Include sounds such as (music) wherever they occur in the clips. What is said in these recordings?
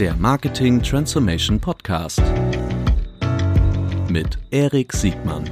der Marketing Transformation Podcast mit Erik Siegmann.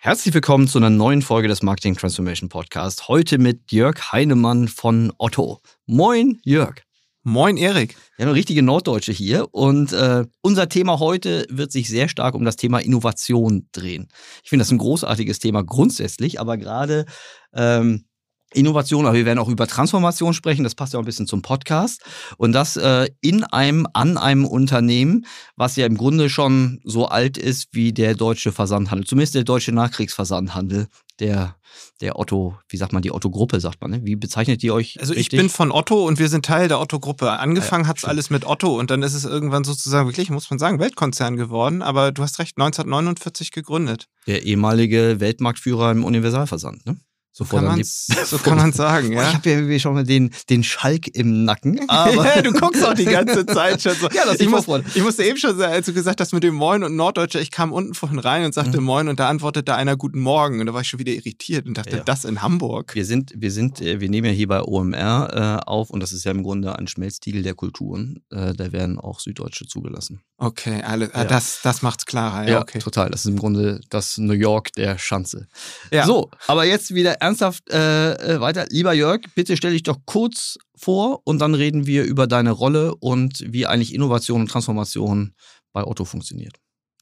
Herzlich willkommen zu einer neuen Folge des Marketing Transformation Podcast. Heute mit Jörg Heinemann von Otto. Moin, Jörg. Moin, Erik. Wir haben eine richtige Norddeutsche hier und äh, unser Thema heute wird sich sehr stark um das Thema Innovation drehen. Ich finde das ein großartiges Thema grundsätzlich, aber gerade ähm, Innovation, aber wir werden auch über Transformation sprechen, das passt ja auch ein bisschen zum Podcast. Und das äh, in einem, an einem Unternehmen, was ja im Grunde schon so alt ist wie der deutsche Versandhandel, zumindest der deutsche Nachkriegsversandhandel, der, der Otto, wie sagt man, die Otto-Gruppe, sagt man, ne? Wie bezeichnet ihr euch? Also richtig? ich bin von Otto und wir sind Teil der Otto-Gruppe. Angefangen Ja, hat's stimmt. alles mit Otto und dann ist es irgendwann sozusagen wirklich, muss man sagen, Weltkonzern geworden. Aber du hast recht, 1949 gegründet. Der ehemalige Weltmarktführer im Universalversand, ne? So Bevor kann dann man so kann (laughs) man's sagen, Boah, Ich ja. habe ja schon mal den, den Schalk im Nacken. (laughs) Aber ja, du guckst auch die ganze (laughs) Zeit schon so. Ja, das ich, muss, ich musste eben schon sagen, als du gesagt hast mit dem Moin und Norddeutscher, ich kam unten vorhin rein und sagte Mhm. Moin und da antwortete einer Guten Morgen und da war ich schon wieder irritiert und dachte, Ja. das in Hamburg. Wir sind, wir sind, äh, wir nehmen ja hier bei OMR äh, auf und das ist ja im Grunde ein Schmelztiegel der Kulturen. Äh, da werden auch Süddeutsche zugelassen. Okay, alles, Ja. das, das macht's klarer. Ja, okay. total. Das ist im Grunde das New York der Schanze. Ja. So, aber jetzt wieder ernsthaft äh, äh, weiter. Lieber Jörg, bitte stell dich doch kurz vor und dann reden wir über deine Rolle und wie eigentlich Innovation und Transformation bei Otto funktioniert.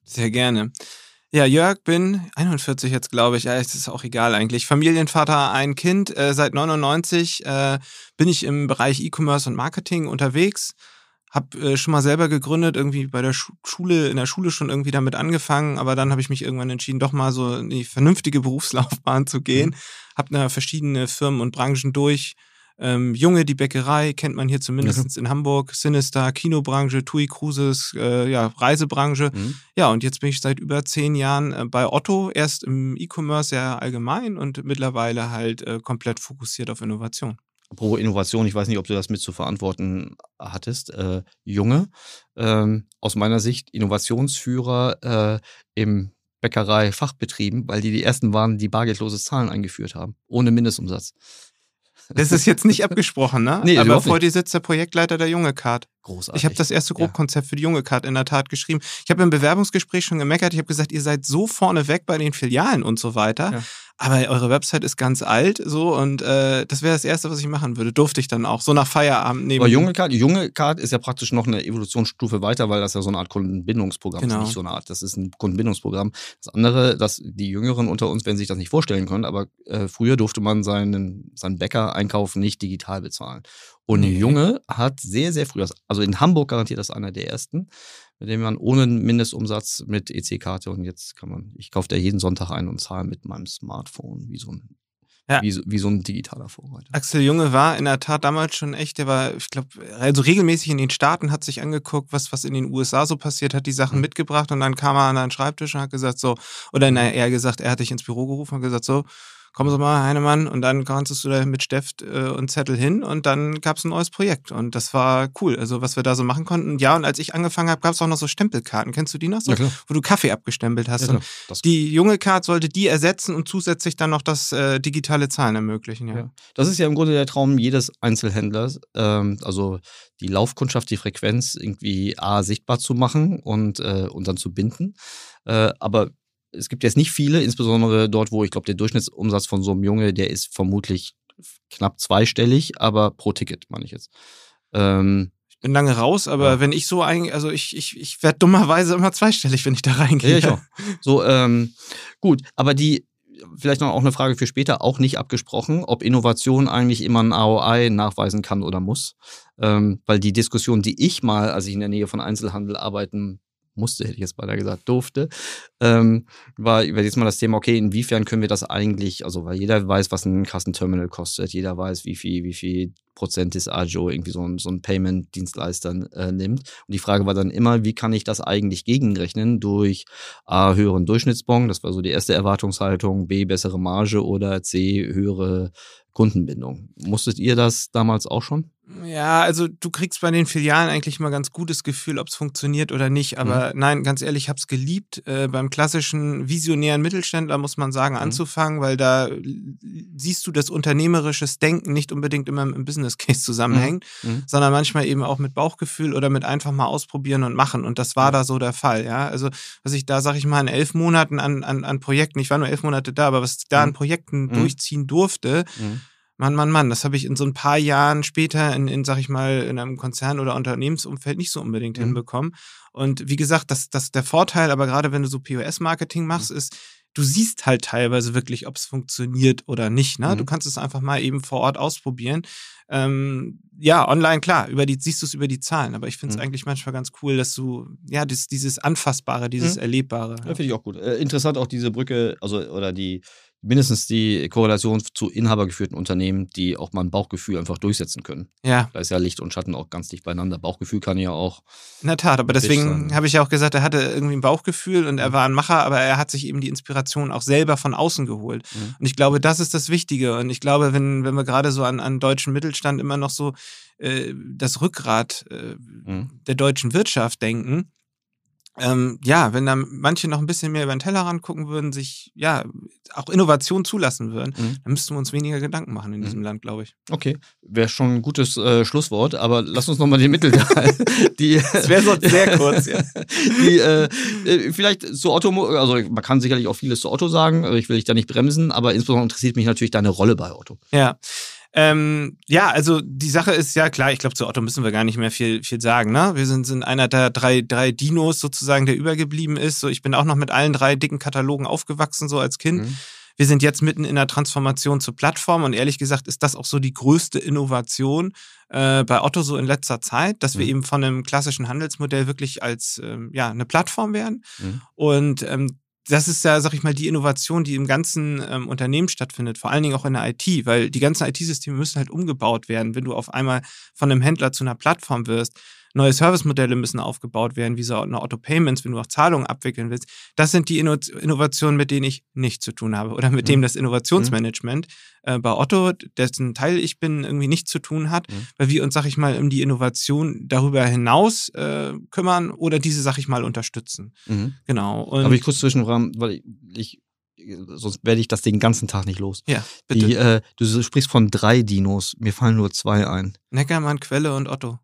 Sehr gerne. Ja, Jörg, bin 41 jetzt, glaube ich. Ja, es ist auch egal eigentlich. Familienvater, ein Kind. Äh, seit 99 äh, bin ich im Bereich E-Commerce und Marketing unterwegs. Hab äh, schon mal selber gegründet, irgendwie bei der Schu Schule, in der Schule schon irgendwie damit angefangen, aber dann habe ich mich irgendwann entschieden, doch mal so in die vernünftige (laughs) Berufslaufbahn zu gehen. Hab da verschiedene Firmen und Branchen durch. Ähm, Junge, die Bäckerei, kennt man hier zumindest in Hamburg. Sinister, Kinobranche, TUI Cruises, äh, ja, Reisebranche. Mhm. Ja, und jetzt bin ich seit über zehn Jahren äh, bei Otto, erst im E-Commerce sehr allgemein und mittlerweile halt äh, komplett fokussiert auf Innovation. Apropos Innovation, ich weiß nicht, ob du das mit zu verantworten hattest. Äh, Junge, ähm, aus meiner Sicht Innovationsführer äh, im Bäckerei-Fachbetrieben, weil die die ersten waren, die bargeldloses Zahlen eingeführt haben, ohne Mindestumsatz. Das ist jetzt nicht abgesprochen, ne? (laughs) Nee, Aber vor dir sitzt der Projektleiter der Junge Card. Großartig. Ich habe das erste Ja. Grobkonzept für die Junge Card in der Tat geschrieben. Ich habe im Bewerbungsgespräch schon gemeckert. Ich habe gesagt, ihr seid so vorne weg bei den Filialen und so weiter. Ja. Aber eure Website ist ganz alt, so und äh, das wäre das Erste, was ich machen würde. Durfte ich dann auch so nach Feierabend neben. Aber Junge Card, Junge Card ist ja praktisch noch eine Evolutionsstufe weiter, weil das ja so eine Art Kundenbindungsprogramm Genau. ist. Nicht so eine Art, das ist ein Kundenbindungsprogramm. Das andere, dass die Jüngeren unter uns werden sich das nicht vorstellen können, aber äh, früher durfte man seinen, seinen Bäcker-Einkauf nicht digital bezahlen. Und Nee. Junge hat sehr, sehr früh, also in Hamburg garantiert das einer der ersten, mit dem man ohne Mindestumsatz mit EC-Karte und jetzt kann man, ich kaufe da jeden Sonntag ein und zahle mit meinem Smartphone wie so ein, Ja. wie, so- wie so ein digitaler Vorreiter. Axel Junge war in der Tat damals schon echt, der war, ich glaube, also regelmäßig in den Staaten, hat sich angeguckt, was, was in den USA so passiert, hat die Sachen Mhm. mitgebracht und dann kam er an einen Schreibtisch und hat gesagt, so, oder na, eher gesagt, er hat dich ins Büro gerufen und gesagt, so, kommen Sie mal, Heinemann, und dann konntest du da mit Stift äh, und Zettel hin und dann gab es ein neues Projekt und das war cool, also was wir da so machen konnten. Ja, und als ich angefangen habe, gab es auch noch so Stempelkarten, kennst du die noch so? Ja. Wo du Kaffee abgestempelt hast. Ja, die junge Card sollte die ersetzen und zusätzlich dann noch das äh, digitale Zahlen ermöglichen, ja. Ja. Das ist ja im Grunde der Traum jedes Einzelhändlers, ähm, also die Laufkundschaft, die Frequenz irgendwie A, sichtbar zu machen und, äh, und dann zu binden. Äh, aber es gibt jetzt nicht viele, insbesondere dort, wo ich glaube, der Durchschnittsumsatz von so einem Junge, der ist vermutlich knapp zweistellig, aber pro Ticket, meine ich jetzt. Ähm, Ich bin lange raus, aber Ja. wenn ich so ein, also ich, ich, ich werde dummerweise immer zweistellig, wenn ich da reingehe. Ja, ich auch. So, ähm, gut, aber die, vielleicht noch auch eine Frage für später, auch nicht abgesprochen, ob Innovation eigentlich immer ein ROI nachweisen kann oder muss. Ähm, weil die Diskussion, die ich mal, als ich in der Nähe von Einzelhandel arbeiten musste, hätte ich jetzt beinahe gesagt, durfte, ähm, war war jetzt mal das Thema, okay, inwiefern können wir das eigentlich, also weil jeder weiß, was ein Kassenterminal kostet, jeder weiß, wie viel, wie viel Prozent des Agio irgendwie so ein, so ein Payment-Dienstleister äh, nimmt. Und die Frage war dann immer, wie kann ich das eigentlich gegenrechnen durch A, höheren Durchschnittsbon, das war so die erste Erwartungshaltung, B, bessere Marge oder C, höhere Kundenbindung. Musstet ihr das damals auch schon? Ja, also du kriegst bei den Filialen eigentlich mal ganz gutes Gefühl, ob es funktioniert oder nicht. Aber mhm. nein, ganz ehrlich, ich habe es geliebt. Äh, beim klassischen visionären Mittelständler muss man sagen, mhm. anzufangen, weil da siehst du, dass unternehmerisches Denken nicht unbedingt immer im Business Case zusammenhängt, mhm. mhm. sondern manchmal eben auch mit Bauchgefühl oder mit einfach mal ausprobieren und machen. Und das war da so der Fall. Ja, also was ich da, sag ich mal, in elf Monaten an, an, an Projekten, ich war nur elf Monate da, aber was ich da an mhm. Projekten mhm. durchziehen durfte, Mann, Mann, Mann, das habe ich in so ein paar Jahren später in, in, sag ich mal, in einem Konzern oder Unternehmensumfeld nicht so unbedingt mhm. hinbekommen. Und wie gesagt, das, das der Vorteil, aber gerade wenn du so POS-Marketing machst, mhm. ist, du siehst halt teilweise wirklich, ob es funktioniert oder nicht. Ne? Mhm. Du kannst es einfach mal eben vor Ort ausprobieren. Ähm, ja, online, klar, über die, siehst du es über die Zahlen, aber ich finde es mhm. eigentlich manchmal ganz cool, dass du, ja, das, dieses Anfassbare, dieses mhm. Erlebbare. Ja, finde ich auch gut. Äh, interessant auch diese Brücke, also, oder die, mindestens die Korrelation zu inhabergeführten Unternehmen, die auch mal ein Bauchgefühl einfach durchsetzen können. Ja. Da ist ja Licht und Schatten auch ganz dicht beieinander. Bauchgefühl kann ja auch. In der Tat, aber deswegen habe ich ja auch gesagt, er hatte irgendwie ein Bauchgefühl und er war ein Macher, aber er hat sich eben die Inspiration auch selber von außen geholt. Mhm. Und ich glaube, das ist das Wichtige. Und ich glaube, wenn, wenn wir gerade so an, an deutschen Mittelstand immer noch so äh, das Rückgrat äh, mhm. der deutschen Wirtschaft denken, ähm, ja, wenn da manche noch ein bisschen mehr über den Tellerrand gucken würden, sich ja auch Innovation zulassen würden, mhm. dann müssten wir uns weniger Gedanken machen in diesem mhm. Land, glaube ich. Okay, wäre schon ein gutes äh, Schlusswort, aber lass uns nochmal den Mittelteil. die, (laughs) das wäre sonst sehr kurz, ja. (laughs) Die, äh, äh, vielleicht zu Otto, also man kann sicherlich auch vieles zu Otto sagen, ich will dich da nicht bremsen, aber insbesondere interessiert mich natürlich deine Rolle bei Otto. Ja. Ähm, ja, also die Sache ist ja klar, ich glaube, zu Otto müssen wir gar nicht mehr viel, viel sagen. Ne? Wir sind, sind einer der drei, drei Dinos sozusagen, der übergeblieben ist. So, ich bin auch noch mit allen drei dicken Katalogen aufgewachsen, so als Kind. Mhm. Wir sind jetzt mitten in der Transformation zur Plattform und ehrlich gesagt ist das auch so die größte Innovation äh, bei Otto so in letzter Zeit, dass wir mhm. eben von einem klassischen Handelsmodell wirklich als ähm, ja eine Plattform werden. Mhm. Und ähm, das ist ja, sag ich mal, die Innovation, die im ganzen ähm, Unternehmen stattfindet, vor allen Dingen auch in der IT, weil die ganzen IT-Systeme müssen halt umgebaut werden, wenn du auf einmal von einem Händler zu einer Plattform wirst neue Servicemodelle müssen aufgebaut werden, wie so eine Auto-Payments, wenn du auch Zahlungen abwickeln willst. Das sind die Innovationen, mit denen ich nichts zu tun habe oder mit mhm. dem das Innovationsmanagement mhm. äh, bei Otto, dessen Teil ich bin, irgendwie nichts zu tun hat, mhm. weil wir uns, sag ich mal, um die Innovation darüber hinaus äh, kümmern oder diese, sag ich mal, unterstützen. Mhm. Genau. Und Aber ich kurz zwischenrahmen, weil ich sonst werde ich das den ganzen Tag nicht los. Ja, bitte. Die, äh, du sprichst von drei Dinos, mir fallen nur zwei ein. Neckermann, Quelle und Otto.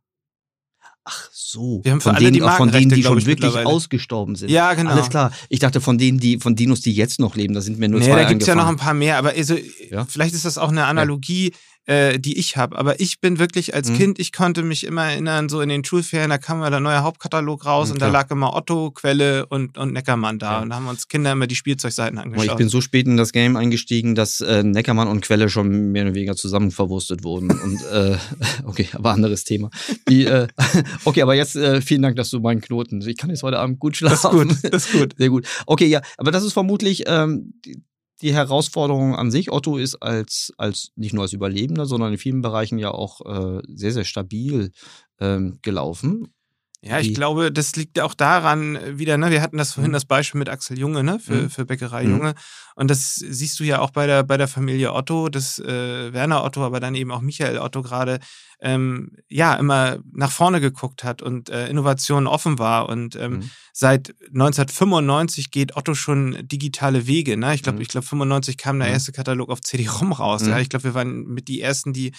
Ach so. Wir haben für von alle denen, die von denen, die schon wirklich ausgestorben sind. Ja, genau. Alles klar. Ich dachte von denen, die von Dinos, die jetzt noch leben, da sind mir nur nee, zwei da gibt es ja noch ein paar mehr, aber also, ja? vielleicht ist das auch eine Analogie. Ja äh, die ich habe. Aber ich bin wirklich als mhm. Kind, ich konnte mich immer erinnern, so in den Schulferien, da kam mal der neue Hauptkatalog raus mhm, und da lag immer Otto, Quelle und, und Neckermann da. Ja. Und da haben uns Kinder immer die Spielzeugseiten angeschaut. Ich bin so spät in das Game eingestiegen, dass äh, Neckermann und Quelle schon mehr oder weniger zusammen verwurstet wurden. und äh, (laughs) okay, aber anderes Thema. Die, äh, (laughs) okay, aber jetzt äh, vielen Dank, dass du meinen Knoten. Ich kann jetzt heute Abend gut schlafen. Das ist gut, das ist gut. Sehr gut. Okay, ja, aber das ist vermutlich ähm, die Herausforderung an sich. Otto ist als, als nicht nur als Überlebender, sondern in vielen Bereichen ja auch äh, sehr, sehr stabil ähm, gelaufen. Ja, ich glaube, das liegt auch daran äh, wieder, ne, wir hatten das vorhin mhm. das Beispiel mit Axel Junge, ne, für, mhm. für Bäckerei mhm. Junge. Und das siehst du ja auch bei der, bei der Familie Otto, dass äh, Werner Otto, aber dann eben auch Michael Otto gerade, ähm, ja, immer nach vorne geguckt hat und äh, Innovationen offen war. Und ähm, mhm. seit 1995 geht Otto schon digitale Wege, ne? Ich glaube, mhm. ich glaube, 95 kam der mhm. erste Katalog auf CD-ROM raus. Ja, ich glaube, wir waren mit die ersten, die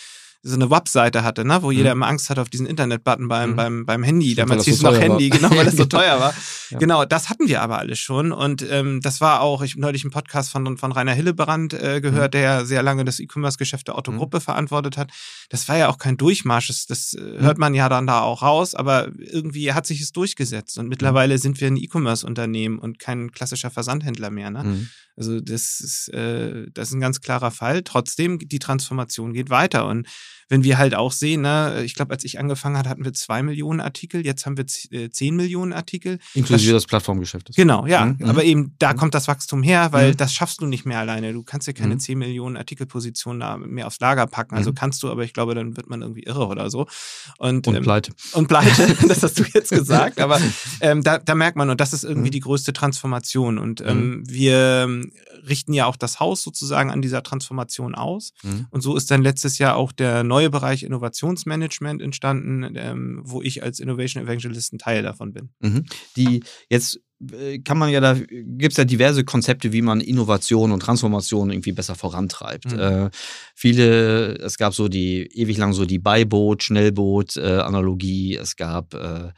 so eine Webseite hatte, ne, wo mhm. jeder immer Angst hatte auf diesen Internet-Button beim, mhm. beim, beim Handy. Stimmt, Damals hieß es so noch Handy, war. genau, weil das so (laughs) teuer war. ja. Genau, das hatten wir aber alles schon. Und ähm, das war auch, ich habe neulich einen Podcast von, von Rainer Hillebrand äh, gehört, mhm. der sehr lange das E-Commerce-Geschäft der Otto-Gruppe mhm. verantwortet hat. Das war ja auch kein Durchmarsch, das, das äh, mhm. hört man ja dann da auch raus, aber irgendwie hat sich es durchgesetzt. Und mittlerweile sind wir ein E-Commerce-Unternehmen und kein klassischer Versandhändler mehr. Ne? Also das ist, äh, das ist ein ganz klarer Fall. Trotzdem, die Transformation geht weiter. Und wenn wir halt auch sehen, ne, ich glaube, als ich angefangen hatte, hatten wir zwei Millionen Artikel, jetzt haben wir äh, zehn Millionen Artikel. Inklusive das, des Plattformgeschäftes. Genau, ja. Mhm. Aber eben da mhm. kommt das Wachstum her, weil mhm. das schaffst du nicht mehr alleine. Du kannst dir keine mhm. zehn Millionen Artikelpositionen mehr aufs Lager packen. Also mhm. kannst du, aber ich glaube, dann wird man irgendwie irre oder so. Und, und ähm, pleite. Und pleite, (laughs) das hast du jetzt gesagt. Aber (laughs) ähm, da, da merkt man, und das ist irgendwie mhm. die größte Transformation. Und ähm, wir ähm, richten ja auch das Haus sozusagen an dieser Transformation aus. Und so ist dann letztes Jahr auch der neue neue Bereich Innovationsmanagement entstanden, ähm, wo ich als Innovation Evangelist ein Teil davon bin. Mhm. Die jetzt äh, kann man ja da, gibt es ja diverse Konzepte, wie man Innovation und Transformation irgendwie besser vorantreibt. Mhm. Äh, viele, es gab so die, ewig lang so die Beiboot, Schnellboot-Analogie, äh, es gab äh, äh,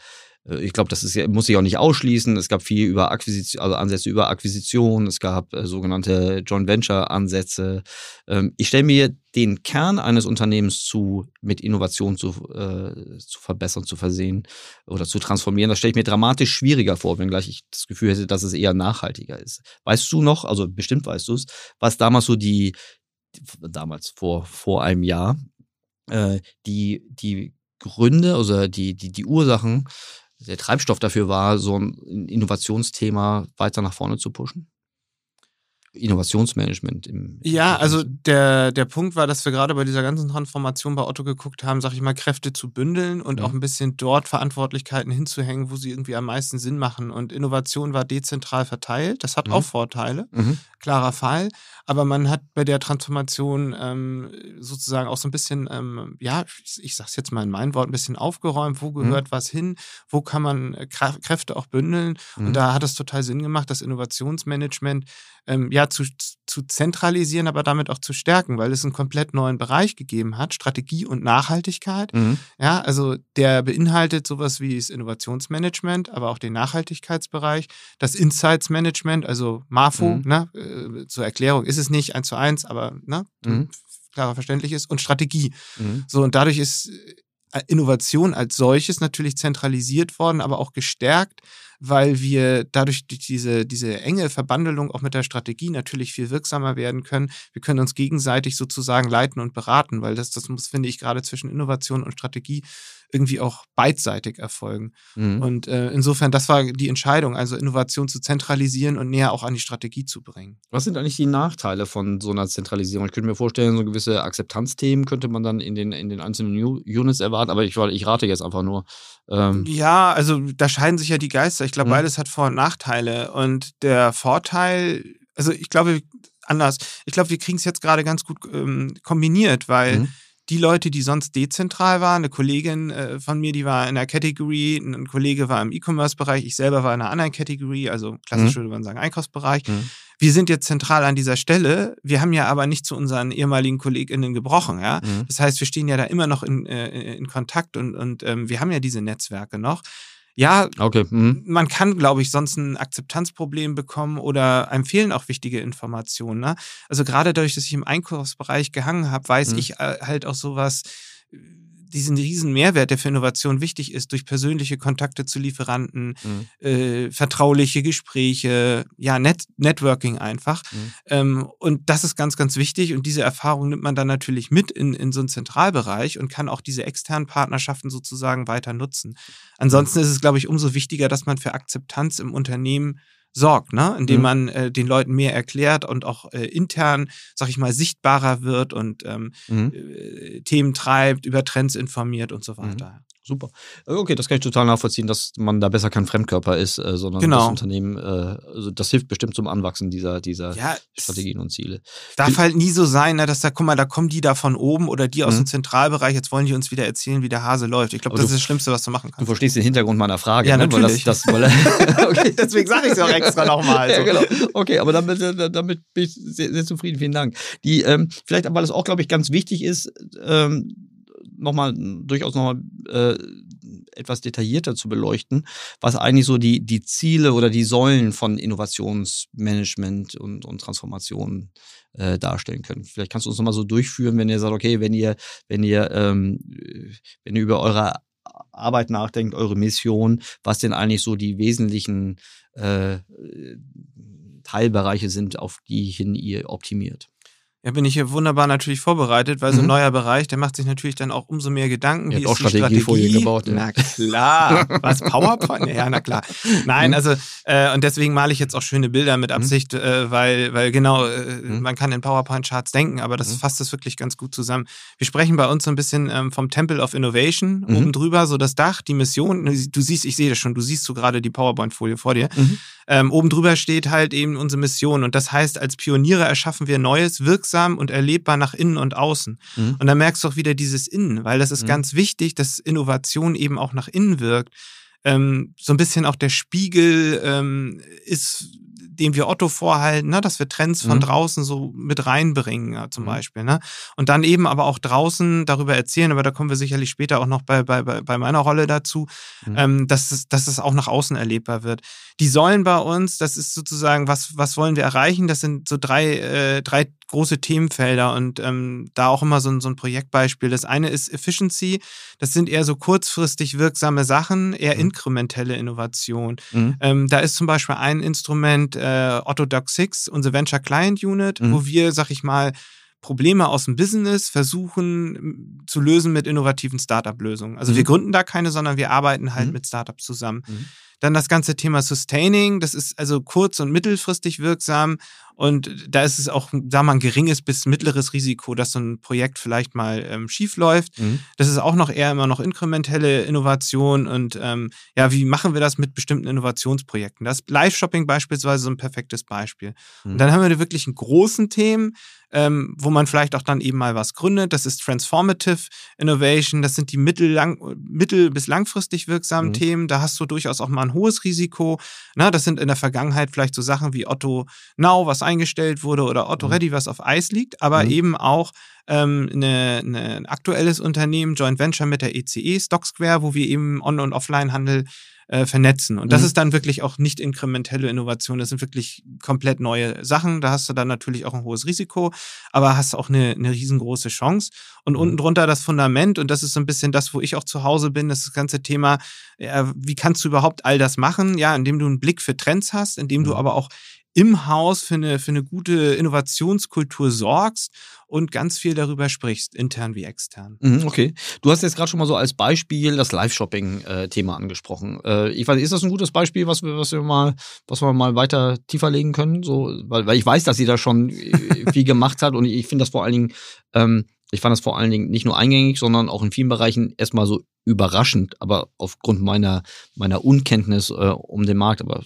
ich glaube, das ist muss ich auch nicht ausschließen. Es gab viel über Akquisition, also Ansätze über Akquisition, es gab äh, sogenannte Joint Venture Ansätze. Ähm, ich stelle mir den Kern eines Unternehmens zu, mit Innovation zu, äh, zu verbessern, zu versehen oder zu transformieren. Das stelle ich mir dramatisch schwieriger vor, wenngleich ich das Gefühl hätte, dass es eher nachhaltiger ist. Weißt du noch, also bestimmt weißt du es, was damals so die, damals vor, vor einem Jahr, äh, die, die Gründe, also die, die, die Ursachen der Treibstoff dafür war, so ein Innovationsthema weiter nach vorne zu pushen? Innovationsmanagement im. Ja, also der, der Punkt war, dass wir gerade bei dieser ganzen Transformation bei Otto geguckt haben, sag ich mal, Kräfte zu bündeln und ja. auch ein bisschen dort Verantwortlichkeiten hinzuhängen, wo sie irgendwie am meisten Sinn machen. Und Innovation war dezentral verteilt. Das hat mhm. auch Vorteile. Mhm. Klarer Fall. Aber man hat bei der Transformation ähm, sozusagen auch so ein bisschen, ähm, ja, ich, ich sag's jetzt mal in meinen Worten, ein bisschen aufgeräumt. Wo gehört mhm. was hin? Wo kann man äh, Kräfte auch bündeln? Und mhm. da hat es total Sinn gemacht, das Innovationsmanagement ähm, ja zu, zu zentralisieren, aber damit auch zu stärken, weil es einen komplett neuen Bereich gegeben hat, Strategie und Nachhaltigkeit. Mhm. Ja, also der beinhaltet sowas wie das Innovationsmanagement, aber auch den Nachhaltigkeitsbereich, das Insights Management, also MAFO, mhm. ne, äh, zur Erklärung ist es nicht eins zu eins, aber ne, mhm. klarer verständlich ist und Strategie. Mhm. So und dadurch ist Innovation als solches natürlich zentralisiert worden, aber auch gestärkt weil wir dadurch diese, diese enge Verbandelung auch mit der Strategie natürlich viel wirksamer werden können. Wir können uns gegenseitig sozusagen leiten und beraten, weil das, das muss, finde ich, gerade zwischen Innovation und Strategie irgendwie auch beidseitig erfolgen. Mhm. Und äh, insofern, das war die Entscheidung, also Innovation zu zentralisieren und näher auch an die Strategie zu bringen. Was sind eigentlich die Nachteile von so einer Zentralisierung? Ich könnte mir vorstellen, so gewisse Akzeptanzthemen könnte man dann in den, in den einzelnen Units erwarten, aber ich, ich rate jetzt einfach nur. Ähm ja, also da scheiden sich ja die Geister. Ich glaube, mhm. beides hat Vor- und Nachteile. Und der Vorteil, also ich glaube, anders, ich glaube, wir kriegen es jetzt gerade ganz gut ähm, kombiniert, weil mhm die Leute, die sonst dezentral waren, eine Kollegin äh, von mir, die war in der Category, ein Kollege war im E-Commerce-Bereich, ich selber war in einer anderen Category, also klassisch mhm. würde man sagen Einkaufsbereich. Mhm. Wir sind jetzt zentral an dieser Stelle. Wir haben ja aber nicht zu unseren ehemaligen KollegInnen gebrochen, ja. Mhm. Das heißt, wir stehen ja da immer noch in, äh, in Kontakt und, und ähm, wir haben ja diese Netzwerke noch ja, okay. mhm. man kann, glaube ich, sonst ein Akzeptanzproblem bekommen oder einem fehlen auch wichtige Informationen. Ne? Also gerade dadurch, dass ich im Einkaufsbereich gehangen habe, weiß mhm. ich äh, halt auch sowas diesen riesen Mehrwert, der für Innovation wichtig ist, durch persönliche Kontakte zu Lieferanten, mhm. äh, vertrauliche Gespräche, ja, Net Networking einfach. Mhm. Ähm, und das ist ganz, ganz wichtig. Und diese Erfahrung nimmt man dann natürlich mit in, in so einen Zentralbereich und kann auch diese externen Partnerschaften sozusagen weiter nutzen. Ansonsten ist es, glaube ich, umso wichtiger, dass man für Akzeptanz im Unternehmen sorgt, ne? indem mhm. man äh, den Leuten mehr erklärt und auch äh, intern, sag ich mal, sichtbarer wird und ähm, mhm. äh, Themen treibt, über Trends informiert und so mhm. weiter. Super. Äh, okay, das kann ich total nachvollziehen, dass man da besser kein Fremdkörper ist, äh, sondern genau. das Unternehmen, äh, also das hilft bestimmt zum Anwachsen dieser, dieser ja, Strategien und Ziele. Darf Bin, halt nie so sein, ne, dass da, guck mal, da kommen die da von oben oder die aus mhm. dem Zentralbereich, jetzt wollen die uns wieder erzählen, wie der Hase läuft. Ich glaube, das du, ist das Schlimmste, was du machen kannst. Du verstehst den Hintergrund meiner Frage, ja, ne? natürlich. Weil das, das, (laughs) okay. Deswegen sage ich es auch extra nochmal. So. Ja, genau. Okay, aber damit, damit bin ich sehr, sehr zufrieden. Vielen Dank. Die, ähm, vielleicht, weil es auch, glaube ich, ganz wichtig ist, ähm, nochmal, durchaus nochmal äh, etwas detaillierter zu beleuchten, was eigentlich so die, die Ziele oder die Säulen von Innovationsmanagement und, und Transformation äh, darstellen können. Vielleicht kannst du uns nochmal so durchführen, wenn ihr sagt, okay, wenn ihr, wenn ihr, ähm, wenn ihr über eure Arbeit nachdenkt, eure Mission, was denn eigentlich so die wesentlichen äh, Teilbereiche sind, auf die hin ihr optimiert. Ja, bin ich hier wunderbar natürlich vorbereitet, weil so ein mhm. neuer Bereich, der macht sich natürlich dann auch umso mehr Gedanken. Wie ist auch Strategiefolien gebaut. Ja. Na klar. Was, PowerPoint? Ja, na klar. Nein, mhm. also, äh, und deswegen male ich jetzt auch schöne Bilder mit mhm. Absicht, mhm. äh, weil, weil genau, äh, mhm. man kann in PowerPoint-Charts denken, aber das mhm. fasst es wirklich ganz gut zusammen. Wir sprechen bei uns so ein bisschen ähm, vom Temple of Innovation, oben drüber, so das Dach, die Mission. Du siehst, ich sehe das schon, du siehst so gerade die PowerPoint-Folie vor dir. Ähm, oben drüber steht halt eben unsere Mission. Und das heißt, als Pioniere erschaffen wir Neues, wirksam und erlebbar nach innen und außen. Mhm. Und da merkst du auch wieder dieses Innen, weil das ist mhm. ganz wichtig, dass Innovation eben auch nach innen wirkt. Ähm, so ein bisschen auch der Spiegel ähm, ist dem wir Otto vorhalten, ne, dass wir Trends von mhm. draußen so mit reinbringen, ja, zum mhm. Beispiel. Ne? Und dann eben aber auch draußen darüber erzählen, aber da kommen wir sicherlich später auch noch bei, bei, bei meiner Rolle dazu, mhm. ähm, dass, es, dass es auch nach außen erlebbar wird. Die Säulen bei uns, das ist sozusagen, was, was wollen wir erreichen? Das sind so drei, äh, drei große Themenfelder und ähm, da auch immer so ein, so ein Projektbeispiel. Das eine ist Efficiency. Das sind eher so kurzfristig wirksame Sachen, eher mhm. inkrementelle Innovation. Mhm. Ähm, da ist zum Beispiel ein Instrument äh, Otto Doc 6, unsere Venture Client Unit, mhm. wo wir, sag ich mal, Probleme aus dem Business versuchen zu lösen mit innovativen Startup-Lösungen. Also wir mhm. gründen da keine, sondern wir arbeiten halt mhm. mit Startups zusammen. Mhm. Dann das ganze Thema Sustaining, das ist also kurz- und mittelfristig wirksam. Und da ist es auch, sagen wir mal, ein geringes bis mittleres Risiko, dass so ein Projekt vielleicht mal ähm, schief läuft. Mhm. Das ist auch noch eher immer noch inkrementelle Innovation. Und ähm, ja, wie machen wir das mit bestimmten Innovationsprojekten? Das Live-Shopping beispielsweise so ein perfektes Beispiel. Mhm. Und dann haben wir da wirklich einen großen Themen, ähm, wo man vielleicht auch dann eben mal was gründet. Das ist Transformative Innovation. Das sind die mittel, lang, mittel bis langfristig wirksamen mhm. Themen. Da hast du durchaus auch mal ein hohes Risiko. Na, das sind in der Vergangenheit vielleicht so Sachen wie Otto Now, was eingestellt wurde, oder Otto mhm. Ready, was auf Eis liegt, aber mhm. eben auch ähm, eine, eine, ein aktuelles Unternehmen, Joint Venture mit der ECE, e, Stock Square, wo wir eben On- und Offline-Handel äh, vernetzen. Und das mhm. ist dann wirklich auch nicht inkrementelle Innovation. Das sind wirklich komplett neue Sachen. Da hast du dann natürlich auch ein hohes Risiko, aber hast auch eine, eine riesengroße Chance. Und mhm. unten drunter das Fundament, und das ist so ein bisschen das, wo ich auch zu Hause bin, das, das ganze Thema, ja, wie kannst du überhaupt all das machen? Ja, indem du einen Blick für Trends hast, indem du mhm. aber auch im Haus für eine, für eine gute Innovationskultur sorgst und ganz viel darüber sprichst, intern wie extern. Mhm, okay. Du hast jetzt gerade schon mal so als Beispiel das Live-Shopping-Thema angesprochen. Äh, ich weiß, ist das ein gutes Beispiel, was wir, was wir mal, was wir mal weiter tiefer legen können? So, weil, weil ich weiß, dass sie da schon äh, viel gemacht hat und ich finde das vor allen Dingen, ähm, ich fand das vor allen Dingen nicht nur eingängig, sondern auch in vielen Bereichen erstmal so überraschend, aber aufgrund meiner, meiner Unkenntnis äh, um den Markt, aber